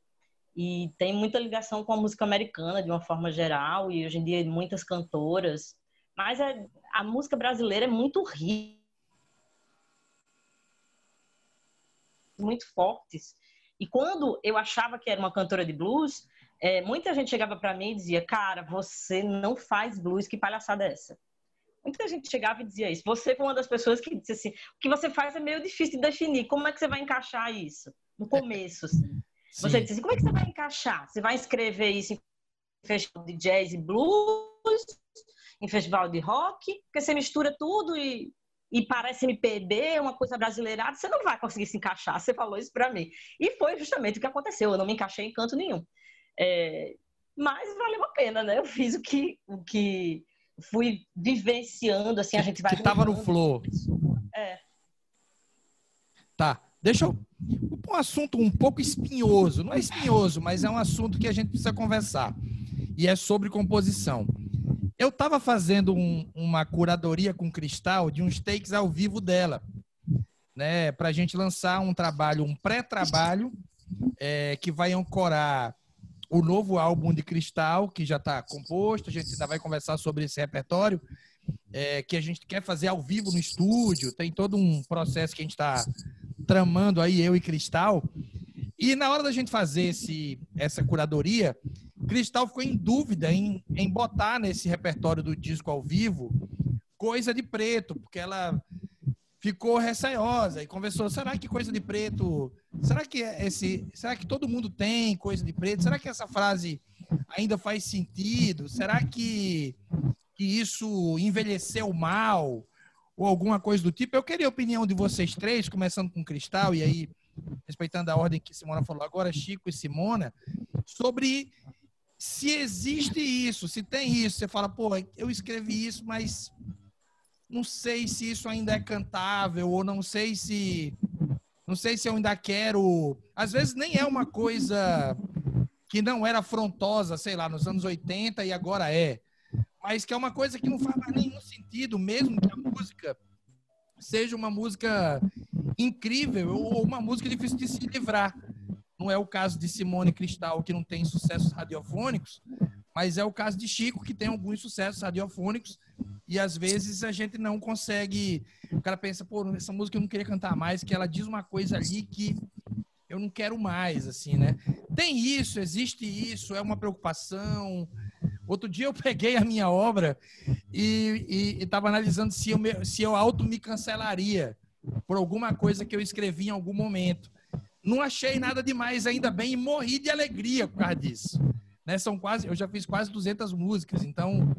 E tem muita ligação com a música americana de uma forma geral e hoje em dia muitas cantoras. Mas é, a música brasileira é muito rica, muito fortes. E quando eu achava que era uma cantora de blues, é, muita gente chegava para mim e dizia: Cara, você não faz blues, que palhaçada é essa? Muita gente chegava e dizia isso. Você foi uma das pessoas que disse assim: O que você faz é meio difícil de definir. Como é que você vai encaixar isso? No começo, assim. Você disse assim: Como é que você vai encaixar? Você vai escrever isso em festival de jazz e blues, em festival de rock? Porque você mistura tudo e e parece MPB, uma coisa brasileirada, você não vai conseguir se encaixar. Você falou isso para mim. E foi justamente o que aconteceu. Eu não me encaixei em canto nenhum. É, mas valeu a pena, né? Eu fiz o que, o que fui vivenciando, assim, a gente vai... Que tava no flow. É. Tá, deixa eu... Um assunto um pouco espinhoso. Não é espinhoso, mas é um assunto que a gente precisa conversar. E é sobre composição. Eu estava fazendo um, uma curadoria com Cristal de uns takes ao vivo dela, né? Para a gente lançar um trabalho, um pré-trabalho, é, que vai ancorar o novo álbum de Cristal, que já está composto. A gente ainda vai conversar sobre esse repertório, é, que a gente quer fazer ao vivo no estúdio. Tem todo um processo que a gente está tramando aí, eu e Cristal. E na hora da gente fazer esse, essa curadoria, Cristal ficou em dúvida em, em botar nesse repertório do disco ao vivo coisa de preto, porque ela ficou receosa e conversou, será que coisa de preto, será que esse, será que todo mundo tem coisa de preto? Será que essa frase ainda faz sentido? Será que que isso envelheceu mal ou alguma coisa do tipo? Eu queria a opinião de vocês três, começando com Cristal e aí respeitando a ordem que Simona falou agora, Chico e Simona, sobre se existe isso, se tem isso, você fala, pô, eu escrevi isso, mas não sei se isso ainda é cantável, ou não sei se. Não sei se eu ainda quero. Às vezes nem é uma coisa que não era afrontosa, sei lá, nos anos 80 e agora é. Mas que é uma coisa que não faz mais nenhum sentido, mesmo que a música seja uma música incrível ou uma música difícil de se livrar. Não é o caso de Simone Cristal, que não tem sucessos radiofônicos, mas é o caso de Chico, que tem alguns sucessos radiofônicos, e às vezes a gente não consegue. O cara pensa, pô, essa música eu não queria cantar mais, que ela diz uma coisa ali que eu não quero mais, assim, né? Tem isso, existe isso, é uma preocupação. Outro dia eu peguei a minha obra e estava analisando se eu, me, se eu auto me cancelaria por alguma coisa que eu escrevi em algum momento. Não achei nada demais, ainda bem, e morri de alegria por causa disso. Né? São quase, eu já fiz quase 200 músicas, então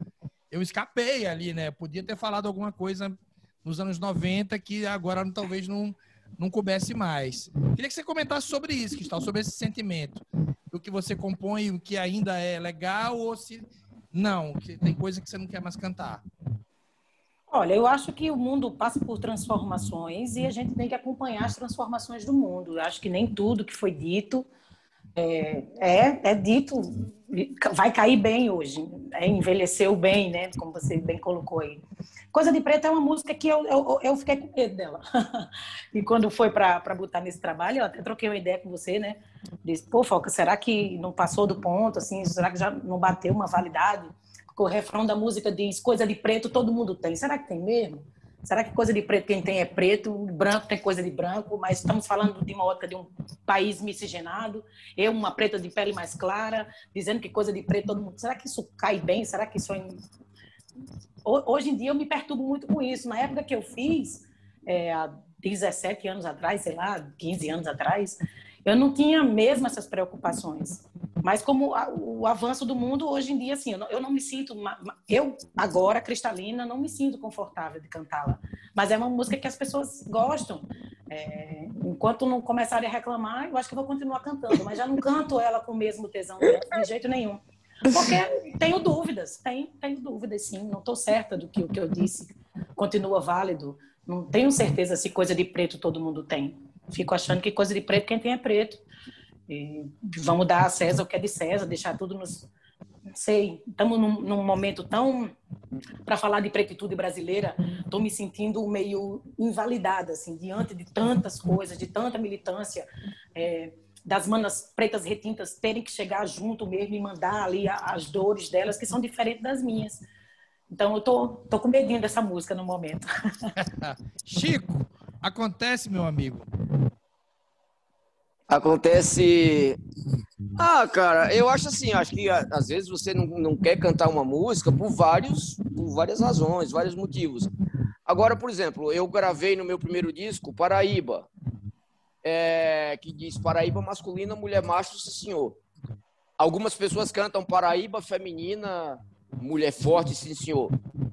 eu escapei ali, né? Podia ter falado alguma coisa nos anos 90 que agora talvez não, não coubesse mais. Queria que você comentasse sobre isso, Cristal, sobre esse sentimento. O que você compõe, o que ainda é legal, ou se não, que tem coisa que você não quer mais cantar. Olha, eu acho que o mundo passa por transformações e a gente tem que acompanhar as transformações do mundo. Eu acho que nem tudo que foi dito é, é, é, dito, vai cair bem hoje, é, envelheceu bem, né? Como você bem colocou aí. Coisa de Preta é uma música que eu, eu, eu fiquei com medo dela. e quando foi para botar nesse trabalho, eu até troquei uma ideia com você, né? Disse, pô, Foca, será que não passou do ponto, assim? Será que já não bateu uma validade? o refrão da música diz coisa de preto todo mundo tem. Será que tem mesmo? Será que coisa de preto quem tem é preto, branco tem coisa de branco, mas estamos falando de uma ótica de um país miscigenado, eu uma preta de pele mais clara, dizendo que coisa de preto todo mundo. Será que isso cai bem? Será que isso é... Hoje em dia eu me perturbo muito com isso. Na época que eu fiz, é, há 17 anos atrás, sei lá, 15 anos atrás, eu não tinha mesmo essas preocupações. Mas como o avanço do mundo hoje em dia, assim, eu não, eu não me sinto, eu agora cristalina não me sinto confortável de cantá-la. Mas é uma música que as pessoas gostam. É, enquanto não começarem a reclamar, eu acho que vou continuar cantando, mas já não canto ela com o mesmo tesão de jeito nenhum. Porque tenho dúvidas, tenho, tenho dúvidas sim, não estou certa do que o que eu disse continua válido. Não tenho certeza se coisa de preto todo mundo tem. Fico achando que coisa de preto quem tem é preto. E vamos dar a César o que é de César, deixar tudo nos. Não sei, estamos num, num momento tão. Para falar de pretitude brasileira, estou me sentindo meio invalidada, assim, diante de tantas coisas, de tanta militância. É, das manas pretas retintas terem que chegar junto mesmo e mandar ali as dores delas, que são diferentes das minhas. Então eu tô, tô com medinho dessa música no momento. Chico, acontece, meu amigo. Acontece. Ah, cara, eu acho assim, acho que às vezes você não, não quer cantar uma música por vários, por várias razões, vários motivos. Agora, por exemplo, eu gravei no meu primeiro disco Paraíba, é, que diz Paraíba masculina, mulher macho, sim senhor. Algumas pessoas cantam Paraíba feminina, mulher forte, sim senhor.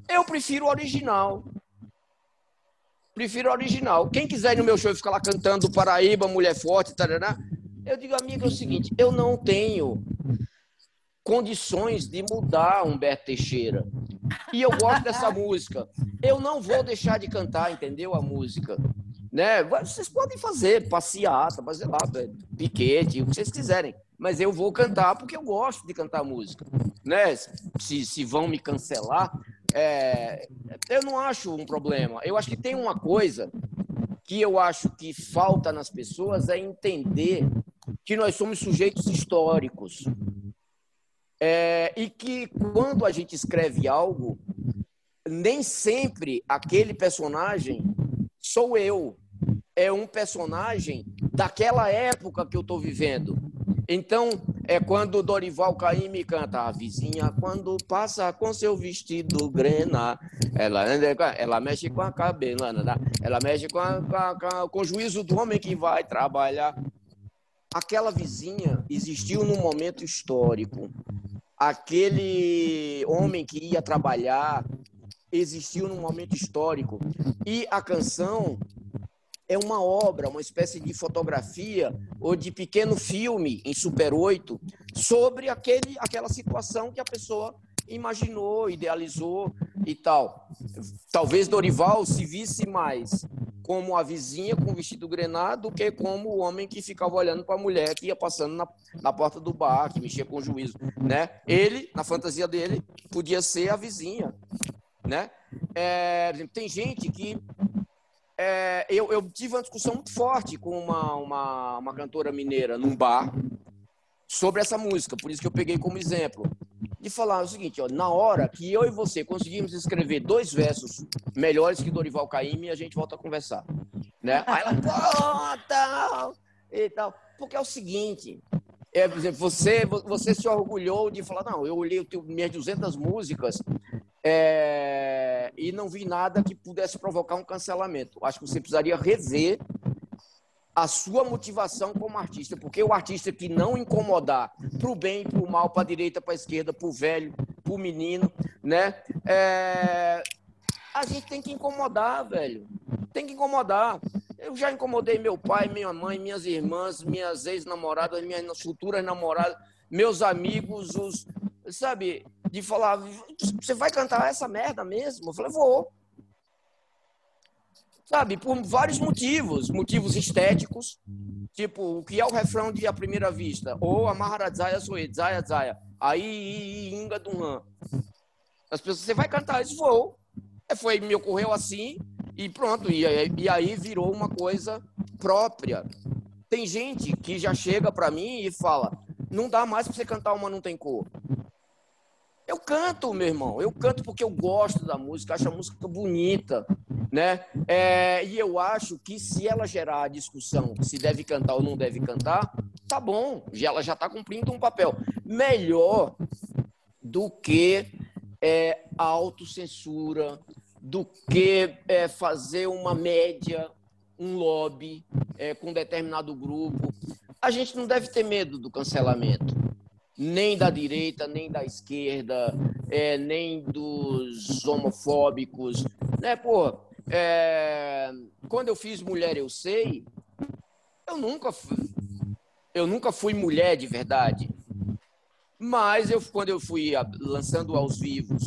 Eu prefiro o original. Prefiro o original. Quem quiser ir no meu show e ficar lá cantando Paraíba, Mulher Forte, tarará, eu digo, amigo, é o seguinte, eu não tenho condições de mudar Humberto Teixeira. E eu gosto dessa música. Eu não vou deixar de cantar, entendeu? A música. Né? Vocês podem fazer passeata, fazer lá, piquete, o que vocês quiserem. Mas eu vou cantar porque eu gosto de cantar música. Né? Se, se vão me cancelar, é, eu não acho um problema. Eu acho que tem uma coisa que eu acho que falta nas pessoas é entender que nós somos sujeitos históricos. É, e que quando a gente escreve algo, nem sempre aquele personagem sou eu. É um personagem daquela época que eu estou vivendo. Então, é quando Dorival Caymmi canta a vizinha quando passa com seu vestido grena, ela ela mexe com a cabela, ela mexe com, a, com, a, com o juízo do homem que vai trabalhar. Aquela vizinha existiu num momento histórico. Aquele homem que ia trabalhar existiu num momento histórico. E a canção é uma obra, uma espécie de fotografia ou de pequeno filme em Super 8 sobre aquele, aquela situação que a pessoa imaginou, idealizou e tal. Talvez Dorival se visse mais como a vizinha com o vestido grenado do que como o homem que ficava olhando para a mulher que ia passando na, na porta do bar, que mexia com o juízo, né? Ele, na fantasia dele, podia ser a vizinha, né? É, tem gente que é, eu, eu, tive uma discussão muito forte com uma, uma, uma cantora mineira num bar sobre essa música, por isso que eu peguei como exemplo. De falar o seguinte, ó, na hora que eu e você conseguimos escrever dois versos melhores que Dorival Caymmi, a gente volta a conversar. Né? Aí ela, pô, tal, e tal. Porque é o seguinte, é, por exemplo, você, você se orgulhou de falar, não, eu olhei minhas 200 músicas é, e não vi nada que pudesse provocar um cancelamento. Acho que você precisaria rever a sua motivação como artista, porque o artista que não incomodar para o bem, para o mal, para a direita, para a esquerda, para o velho, para o menino, né? É... A gente tem que incomodar, velho. Tem que incomodar. Eu já incomodei meu pai, minha mãe, minhas irmãs, minhas ex-namoradas, minhas futuras namoradas, meus amigos, os, sabe, de falar, você vai cantar essa merda mesmo? Eu falei, vou. Sabe, por vários motivos. Motivos estéticos, tipo, o que é o refrão de A Primeira Vista? Ou a Maharadjaya Soe, Zaya Zaya. Aí, Inga Dunhan. As pessoas, você vai cantar isso? Vou. Foi, me ocorreu assim e pronto. E, e aí virou uma coisa própria. Tem gente que já chega para mim e fala, não dá mais para você cantar uma Não Tem Cor. Eu canto, meu irmão. Eu canto porque eu gosto da música, acho a música bonita, né? É, e eu acho que se ela gerar a discussão se deve cantar ou não deve cantar, tá bom. Ela já está cumprindo um papel melhor do que é, a autocensura, do que é, fazer uma média, um lobby é, com determinado grupo. A gente não deve ter medo do cancelamento nem da direita, nem da esquerda, é, nem dos homofóbicos. Né? Pô, é, quando eu fiz Mulher Eu Sei, eu nunca, eu nunca fui mulher de verdade. Mas eu, quando eu fui lançando aos vivos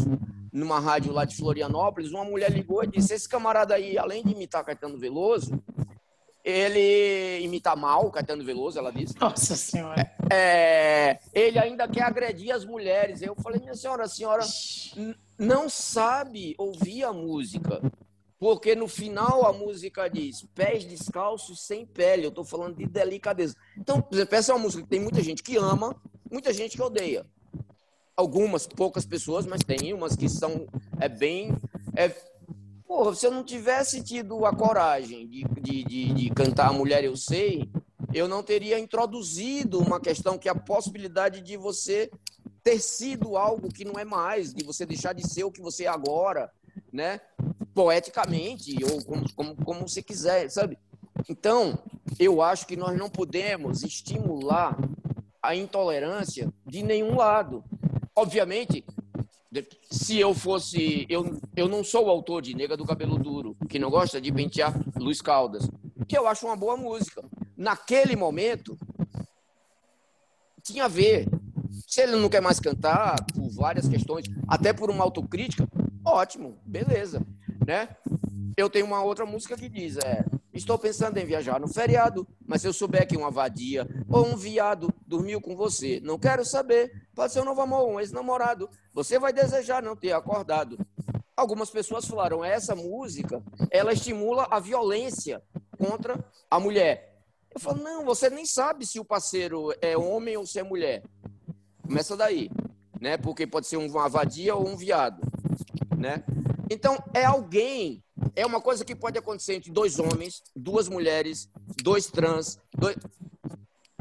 numa rádio lá de Florianópolis, uma mulher ligou e disse: Esse camarada aí, além de imitar Caetano Veloso, ele imita mal Caetano Veloso, ela disse. Nossa Senhora. É, ele ainda quer agredir as mulheres. Eu falei, minha senhora, a senhora não sabe ouvir a música. Porque no final a música diz pés descalços sem pele. Eu estou falando de delicadeza. Então, essa é uma música que tem muita gente que ama, muita gente que odeia. Algumas, poucas pessoas, mas tem umas que são é bem. É, porra, se eu não tivesse tido a coragem de, de, de, de cantar a Mulher Eu Sei, eu não teria introduzido uma questão que é a possibilidade de você ter sido algo que não é mais, de você deixar de ser o que você é agora, né? Poeticamente, ou como, como, como você quiser, sabe? Então, eu acho que nós não podemos estimular a intolerância de nenhum lado. Obviamente, se eu fosse. Eu, eu não sou o autor de Nega do Cabelo Duro, que não gosta de pentear Luiz Caldas, que eu acho uma boa música. Naquele momento, tinha a ver. Se ele não quer mais cantar, por várias questões, até por uma autocrítica, ótimo, beleza. Né? Eu tenho uma outra música que diz: é, Estou pensando em viajar no feriado, mas se eu souber que uma vadia ou um viado dormiu com você, não quero saber. Pode ser um novo amor, um ex-namorado. Você vai desejar não ter acordado. Algumas pessoas falaram: essa música ela estimula a violência contra a mulher. Eu falo: não, você nem sabe se o parceiro é homem ou se é mulher. Começa daí, né? Porque pode ser uma vadia ou um viado, né? Então é alguém é uma coisa que pode acontecer entre dois homens, duas mulheres, dois trans. Dois...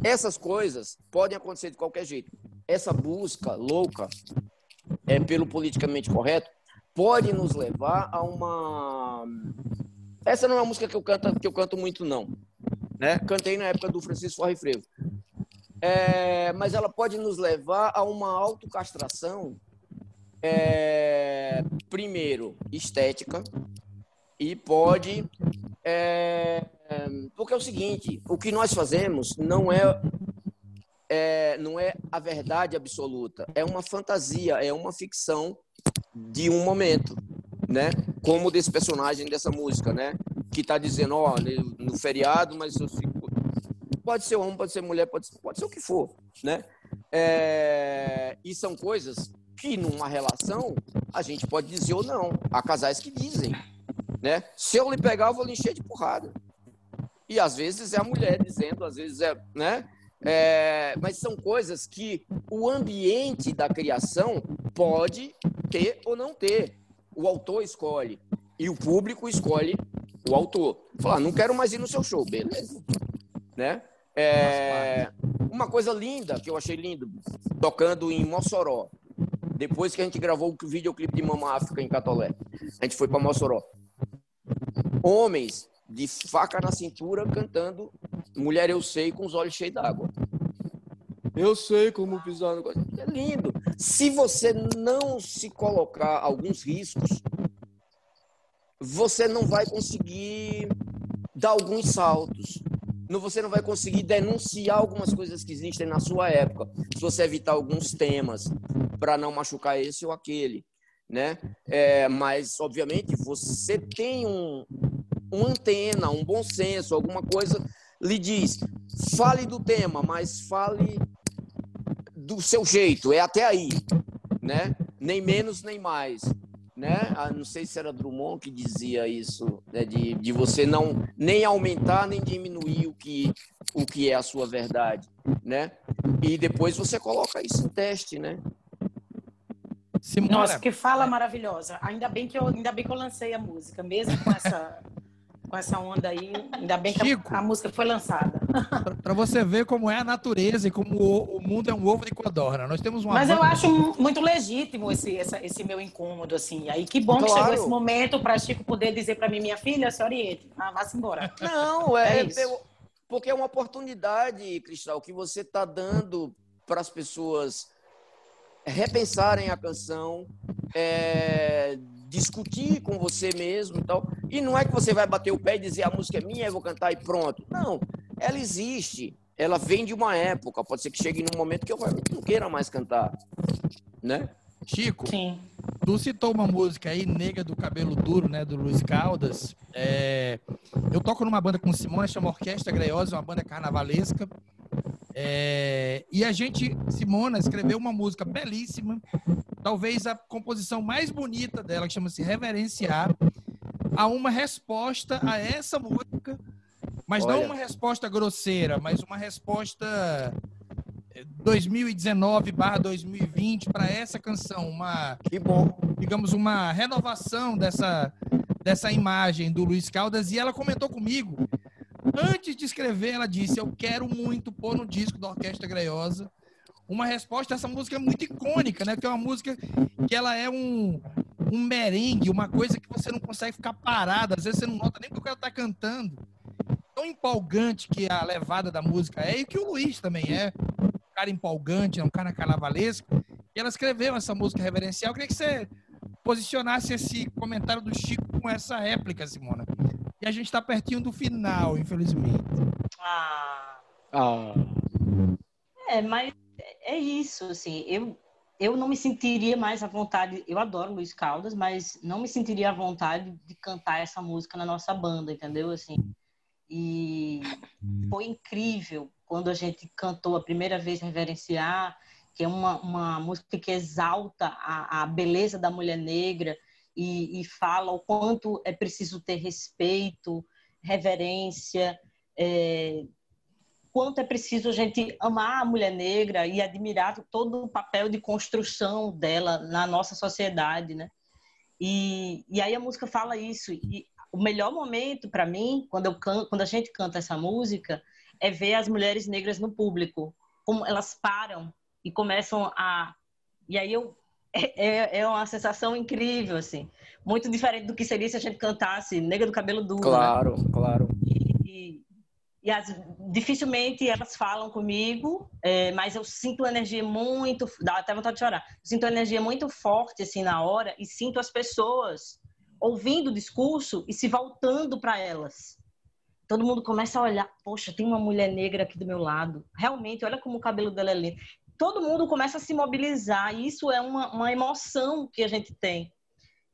Essas coisas podem acontecer de qualquer jeito. Essa busca louca é pelo politicamente correto pode nos levar a uma. Essa não é uma música que eu canto, que eu canto muito, não. Né? Cantei na época do Francisco Forre Frevo. É, mas ela pode nos levar a uma autocastração, é, primeiro, estética, e pode. É, porque é o seguinte: o que nós fazemos não é, é, não é a verdade absoluta, é uma fantasia, é uma ficção de um momento, né? Como desse personagem dessa música, né? Que está dizendo, ó, no feriado, mas eu fico... pode ser homem, pode ser mulher, pode ser, pode ser o que for, né? É, e são coisas que numa relação a gente pode dizer ou não. Há casais que dizem, né? Se eu lhe pegar, eu vou lhe encher de porrada. E às vezes é a mulher dizendo, às vezes é, né? É, mas são coisas que o ambiente da criação pode ter ou não ter. O autor escolhe e o público escolhe o autor. Falar, não quero mais ir no seu show, beleza? Né? É, uma coisa linda que eu achei lindo, tocando em Mossoró. Depois que a gente gravou o videoclipe de Mama África em Catolé, a gente foi para Mossoró homens de faca na cintura cantando Mulher Eu Sei com os olhos cheios d'água. Eu sei como pisar no. É lindo. Se você não se colocar alguns riscos, você não vai conseguir dar alguns saltos. Você não vai conseguir denunciar algumas coisas que existem na sua época. Se você evitar alguns temas para não machucar esse ou aquele né? É, mas, obviamente, você tem um, uma antena, um bom senso, alguma coisa lhe diz, fale do tema, mas fale do seu jeito, é até aí, né? Nem menos nem mais, né? Ah, não sei se era Drummond que dizia isso, né? de, de você não nem aumentar nem diminuir o que o que é a sua verdade, né? E depois você coloca isso em teste, né? Simora. Nossa, que fala maravilhosa. Ainda bem que eu, ainda bem que eu lancei a música, mesmo com essa com essa onda aí. Ainda bem que a, a, música foi lançada. Para você ver como é a natureza e como o, o, mundo é um ovo de codorna. Nós temos uma Mas eu acho muito legítimo esse, essa, esse meu incômodo assim. Aí que bom claro. que chegou esse momento para Chico poder dizer para mim, minha filha, se oriente, ah, vá-se embora. Não, é, é eu, porque é uma oportunidade, Cristal, que você está dando para as pessoas repensarem a canção, é, discutir com você mesmo e tal. E não é que você vai bater o pé e dizer a música é minha, eu vou cantar e pronto. Não, ela existe. Ela vem de uma época. Pode ser que chegue num momento que eu não queira mais cantar, né? Chico, Sim. tu citou uma música aí, Nega do Cabelo Duro, né, do Luiz Caldas. É... Eu toco numa banda com Simone, chama Orquestra Greiosa, uma banda carnavalesca. É... E a gente, Simona, escreveu uma música belíssima, talvez a composição mais bonita dela, que chama-se Reverenciar, a uma resposta a essa música, mas Olha. não uma resposta grosseira, mas uma resposta 2019/2020 para essa canção, uma que bom, digamos uma renovação dessa dessa imagem do Luiz Caldas. E ela comentou comigo antes de escrever, ela disse: "Eu quero muito pôr no disco da Orquestra Greiosa uma resposta essa música muito icônica, né? Que é uma música que ela é um um merengue, uma coisa que você não consegue ficar parado, às vezes você não nota nem que o cara tá cantando. Tão empolgante que a levada da música é e que o Luiz também é cara empolgante, é um cara carnavalesco. E ela escreveu essa música reverencial. Eu queria que você posicionasse esse comentário do Chico com essa réplica, Simona. E a gente está pertinho do final, infelizmente. Ah. ah. É, mas é isso, assim. Eu, eu não me sentiria mais à vontade. Eu adoro Luiz Caldas, mas não me sentiria à vontade de cantar essa música na nossa banda, entendeu? Assim. E foi incrível quando a gente cantou a primeira vez Reverenciar, que é uma, uma música que exalta a, a beleza da mulher negra e, e, fala o quanto é preciso ter respeito, reverência, é, quanto é preciso a gente amar a mulher negra e admirar todo o papel de construção dela na nossa sociedade, né? E, e aí a música fala isso. E o melhor momento para mim, quando, eu can, quando a gente canta essa música, é ver as mulheres negras no público, como elas param e começam a. E aí eu. É, é, é uma sensação incrível, assim. Muito diferente do que seria se a gente cantasse Negra do Cabelo Duro. Claro, né? claro. E, e, e as, dificilmente elas falam comigo, é, mas eu sinto uma energia muito. dá até vontade de chorar. Eu sinto uma energia muito forte, assim, na hora, e sinto as pessoas ouvindo o discurso e se voltando para elas todo mundo começa a olhar, poxa, tem uma mulher negra aqui do meu lado. Realmente, olha como o cabelo dela é lindo. Todo mundo começa a se mobilizar, e isso é uma, uma emoção que a gente tem.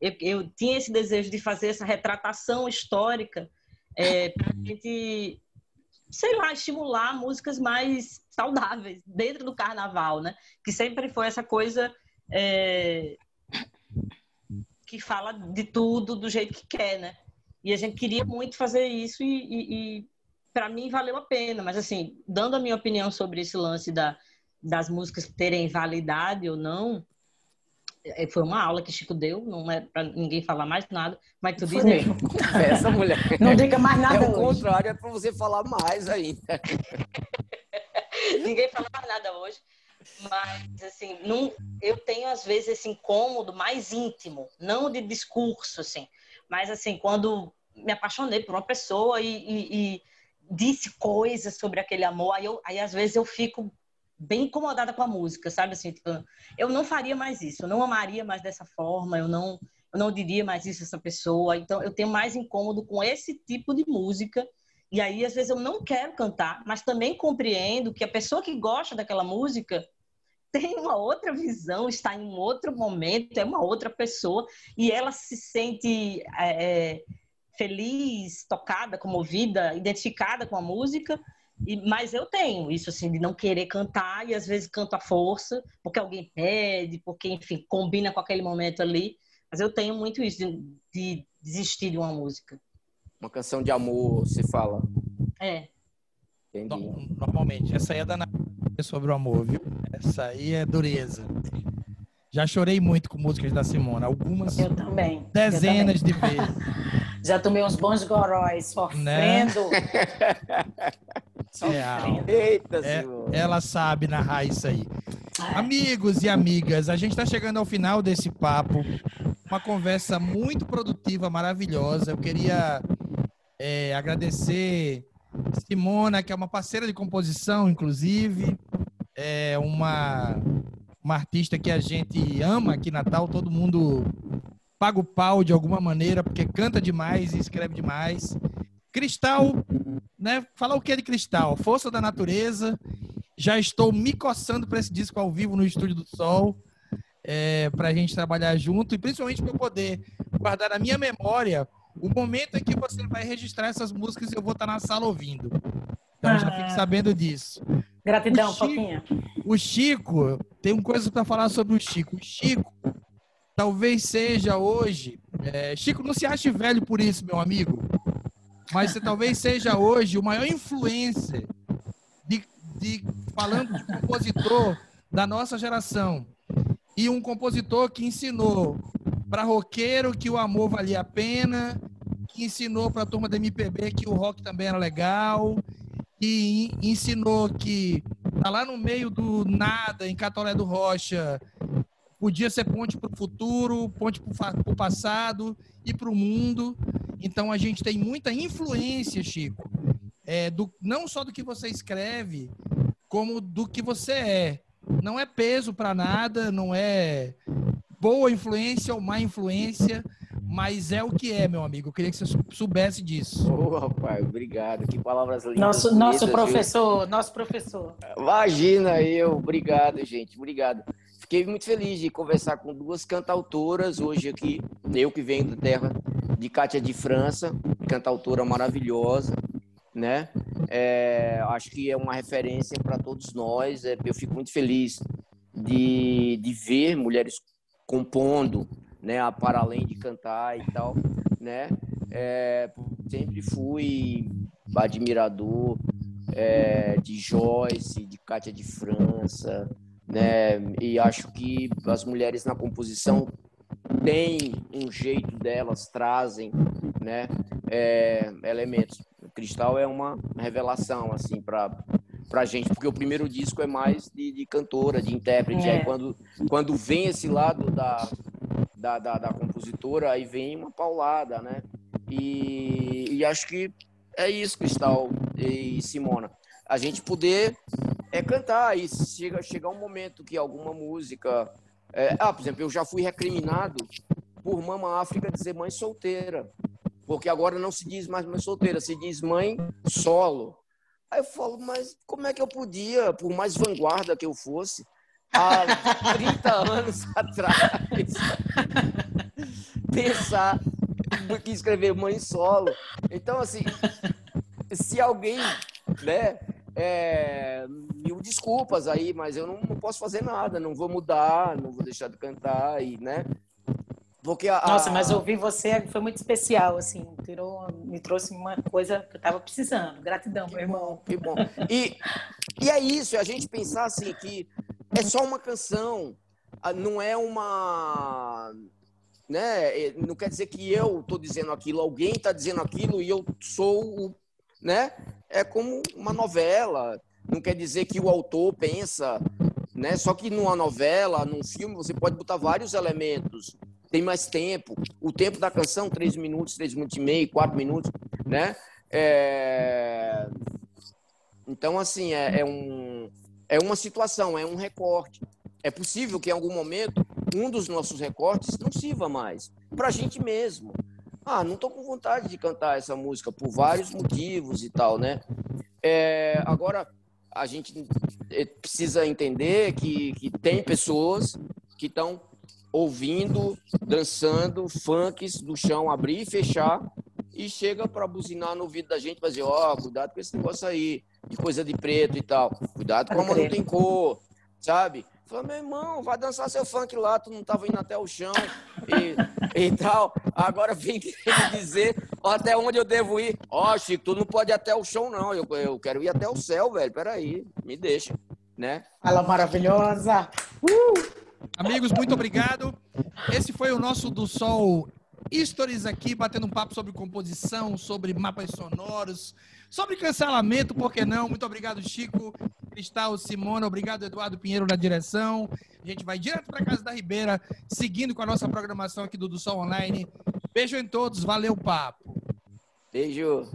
Eu, eu tinha esse desejo de fazer essa retratação histórica é, para a gente, sei lá, estimular músicas mais saudáveis dentro do carnaval, né? Que sempre foi essa coisa é, que fala de tudo do jeito que quer, né? E a gente queria muito fazer isso e, e, e para mim valeu a pena. Mas assim, dando a minha opinião sobre esse lance da, das músicas terem validade ou não, é, foi uma aula que Chico deu, não é para ninguém falar mais nada, mas tu diz mesmo. Essa mulher. Não diga mais nada. É o hoje. contrário, é para você falar mais ainda. ninguém fala mais nada hoje. Mas, assim, não, eu tenho às vezes esse incômodo mais íntimo, não de discurso, assim. Mas, assim, quando me apaixonei por uma pessoa e, e, e disse coisas sobre aquele amor, aí, eu, aí às vezes eu fico bem incomodada com a música, sabe? Assim, tipo, eu não faria mais isso, eu não amaria mais dessa forma, eu não, eu não diria mais isso a essa pessoa. Então, eu tenho mais incômodo com esse tipo de música. E aí, às vezes, eu não quero cantar, mas também compreendo que a pessoa que gosta daquela música tem uma outra visão, está em um outro momento, é uma outra pessoa, e ela se sente é, é, feliz, tocada, comovida, identificada com a música. E, mas eu tenho isso, assim, de não querer cantar e às vezes canto à força, porque alguém pede, porque, enfim, combina com aquele momento ali. Mas eu tenho muito isso, de, de desistir de uma música. Uma canção de amor, se fala. É. Entendi. Normalmente. Essa aí é da sobre o amor, viu? Essa aí é dureza. Já chorei muito com músicas da Simona, algumas. Eu também. Dezenas eu também. de vezes. Já tomei uns bons goróis, sofrendo. Né? É, Eita, é, ela sabe narrar isso aí. Amigos e amigas, a gente está chegando ao final desse papo. Uma conversa muito produtiva, maravilhosa. Eu queria é, agradecer Simona, que é uma parceira de composição, inclusive, é uma, uma artista que a gente ama aqui em Natal, todo mundo paga o pau de alguma maneira, porque canta demais e escreve demais. Cristal, né? Falar o que é de Cristal? Força da Natureza. Já estou me coçando para esse disco ao vivo no Estúdio do Sol, é, para a gente trabalhar junto e principalmente para eu poder guardar na minha memória o momento em que você vai registrar essas músicas e eu vou estar na sala ouvindo. Então ah, já fique sabendo disso. Gratidão, Foquinha. O Chico, tem uma coisa para falar sobre o Chico. O Chico talvez seja hoje. É, Chico, não se ache velho por isso, meu amigo. Mas você talvez seja hoje o maior influencer de, de falando de compositor da nossa geração. E um compositor que ensinou para roqueiro que o amor valia a pena, que ensinou para a turma da MPB que o rock também era legal, que ensinou que tá lá no meio do nada, em Catolé do Rocha, podia ser ponte para o futuro, ponte para o passado e para o mundo. Então a gente tem muita influência, Chico, é, do, não só do que você escreve, como do que você é. Não é peso para nada, não é boa influência ou má influência, mas é o que é, meu amigo. Eu queria que você soubesse disso. Ô, oh, rapaz, obrigado. Que palavras lindas. Nosso, nosso professor, nosso professor. Imagina eu. Obrigado, gente. Obrigado. Fiquei muito feliz de conversar com duas cantautoras hoje aqui. Eu que venho da terra de Cátia de França, cantautora maravilhosa, né? É, acho que é uma referência para todos nós. É, eu fico muito feliz de, de ver mulheres compondo, né, para além de cantar e tal, né? É, sempre fui admirador é, de Joyce, de Cátia de França, né? E acho que as mulheres na composição têm um jeito delas, trazem, né? É, elementos. O Cristal é uma revelação assim para pra gente, porque o primeiro disco é mais de, de cantora, de intérprete. É. Aí quando, quando vem esse lado da, da, da, da, compositora, aí vem uma paulada, né? E, e acho que é isso, Cristal e Simona. A gente poder é cantar e chega, chegar um momento que alguma música. É, ah, por exemplo, eu já fui recriminado por Mama África dizer mãe solteira. Porque agora não se diz mais mãe solteira, se diz mãe solo. Aí eu falo, mas como é que eu podia, por mais vanguarda que eu fosse, há 30 anos atrás, pensar que escrever mãe solo? Então, assim, se alguém, né, é, desculpas aí, mas eu não, não posso fazer nada, não vou mudar, não vou deixar de cantar e, né, porque a, Nossa, mas ouvir você foi muito especial, assim, tirou, me trouxe uma coisa que eu estava precisando. Gratidão, que meu irmão. Bom, que bom. E, e é isso, a gente pensar assim que é só uma canção, não é uma. Né? É, não quer dizer que eu estou dizendo aquilo, alguém está dizendo aquilo e eu sou o. Né? É como uma novela. Não quer dizer que o autor pensa. Né? Só que numa novela, num filme, você pode botar vários elementos tem mais tempo. O tempo da canção, três minutos, três minutos e meio, quatro minutos, né? É... Então, assim, é, é, um, é uma situação, é um recorte. É possível que em algum momento um dos nossos recortes não sirva mais para a gente mesmo. Ah, não estou com vontade de cantar essa música por vários motivos e tal, né? É, agora, a gente é, precisa entender que, que tem pessoas que estão ouvindo, dançando, funks do chão abrir e fechar, e chega para buzinar no ouvido da gente, para dizer, ó, oh, cuidado com esse negócio aí, de coisa de preto e tal, cuidado com a mão não tem cor, sabe? Fala, meu irmão, vai dançar seu funk lá, tu não tava indo até o chão e, e tal. Agora vem dizer até onde eu devo ir. Ó, oh, Chico, tu não pode ir até o chão, não. Eu, eu quero ir até o céu, velho. Peraí, me deixa, né? Fala maravilhosa! Uh! Amigos, muito obrigado. Esse foi o nosso do Sol Stories aqui, batendo um papo sobre composição, sobre mapas sonoros, sobre cancelamento, por que não? Muito obrigado, Chico, Cristal, Simona, obrigado, Eduardo Pinheiro, na direção. A gente vai direto para casa da Ribeira, seguindo com a nossa programação aqui do, do Sol Online. Beijo em todos, valeu papo. Beijo.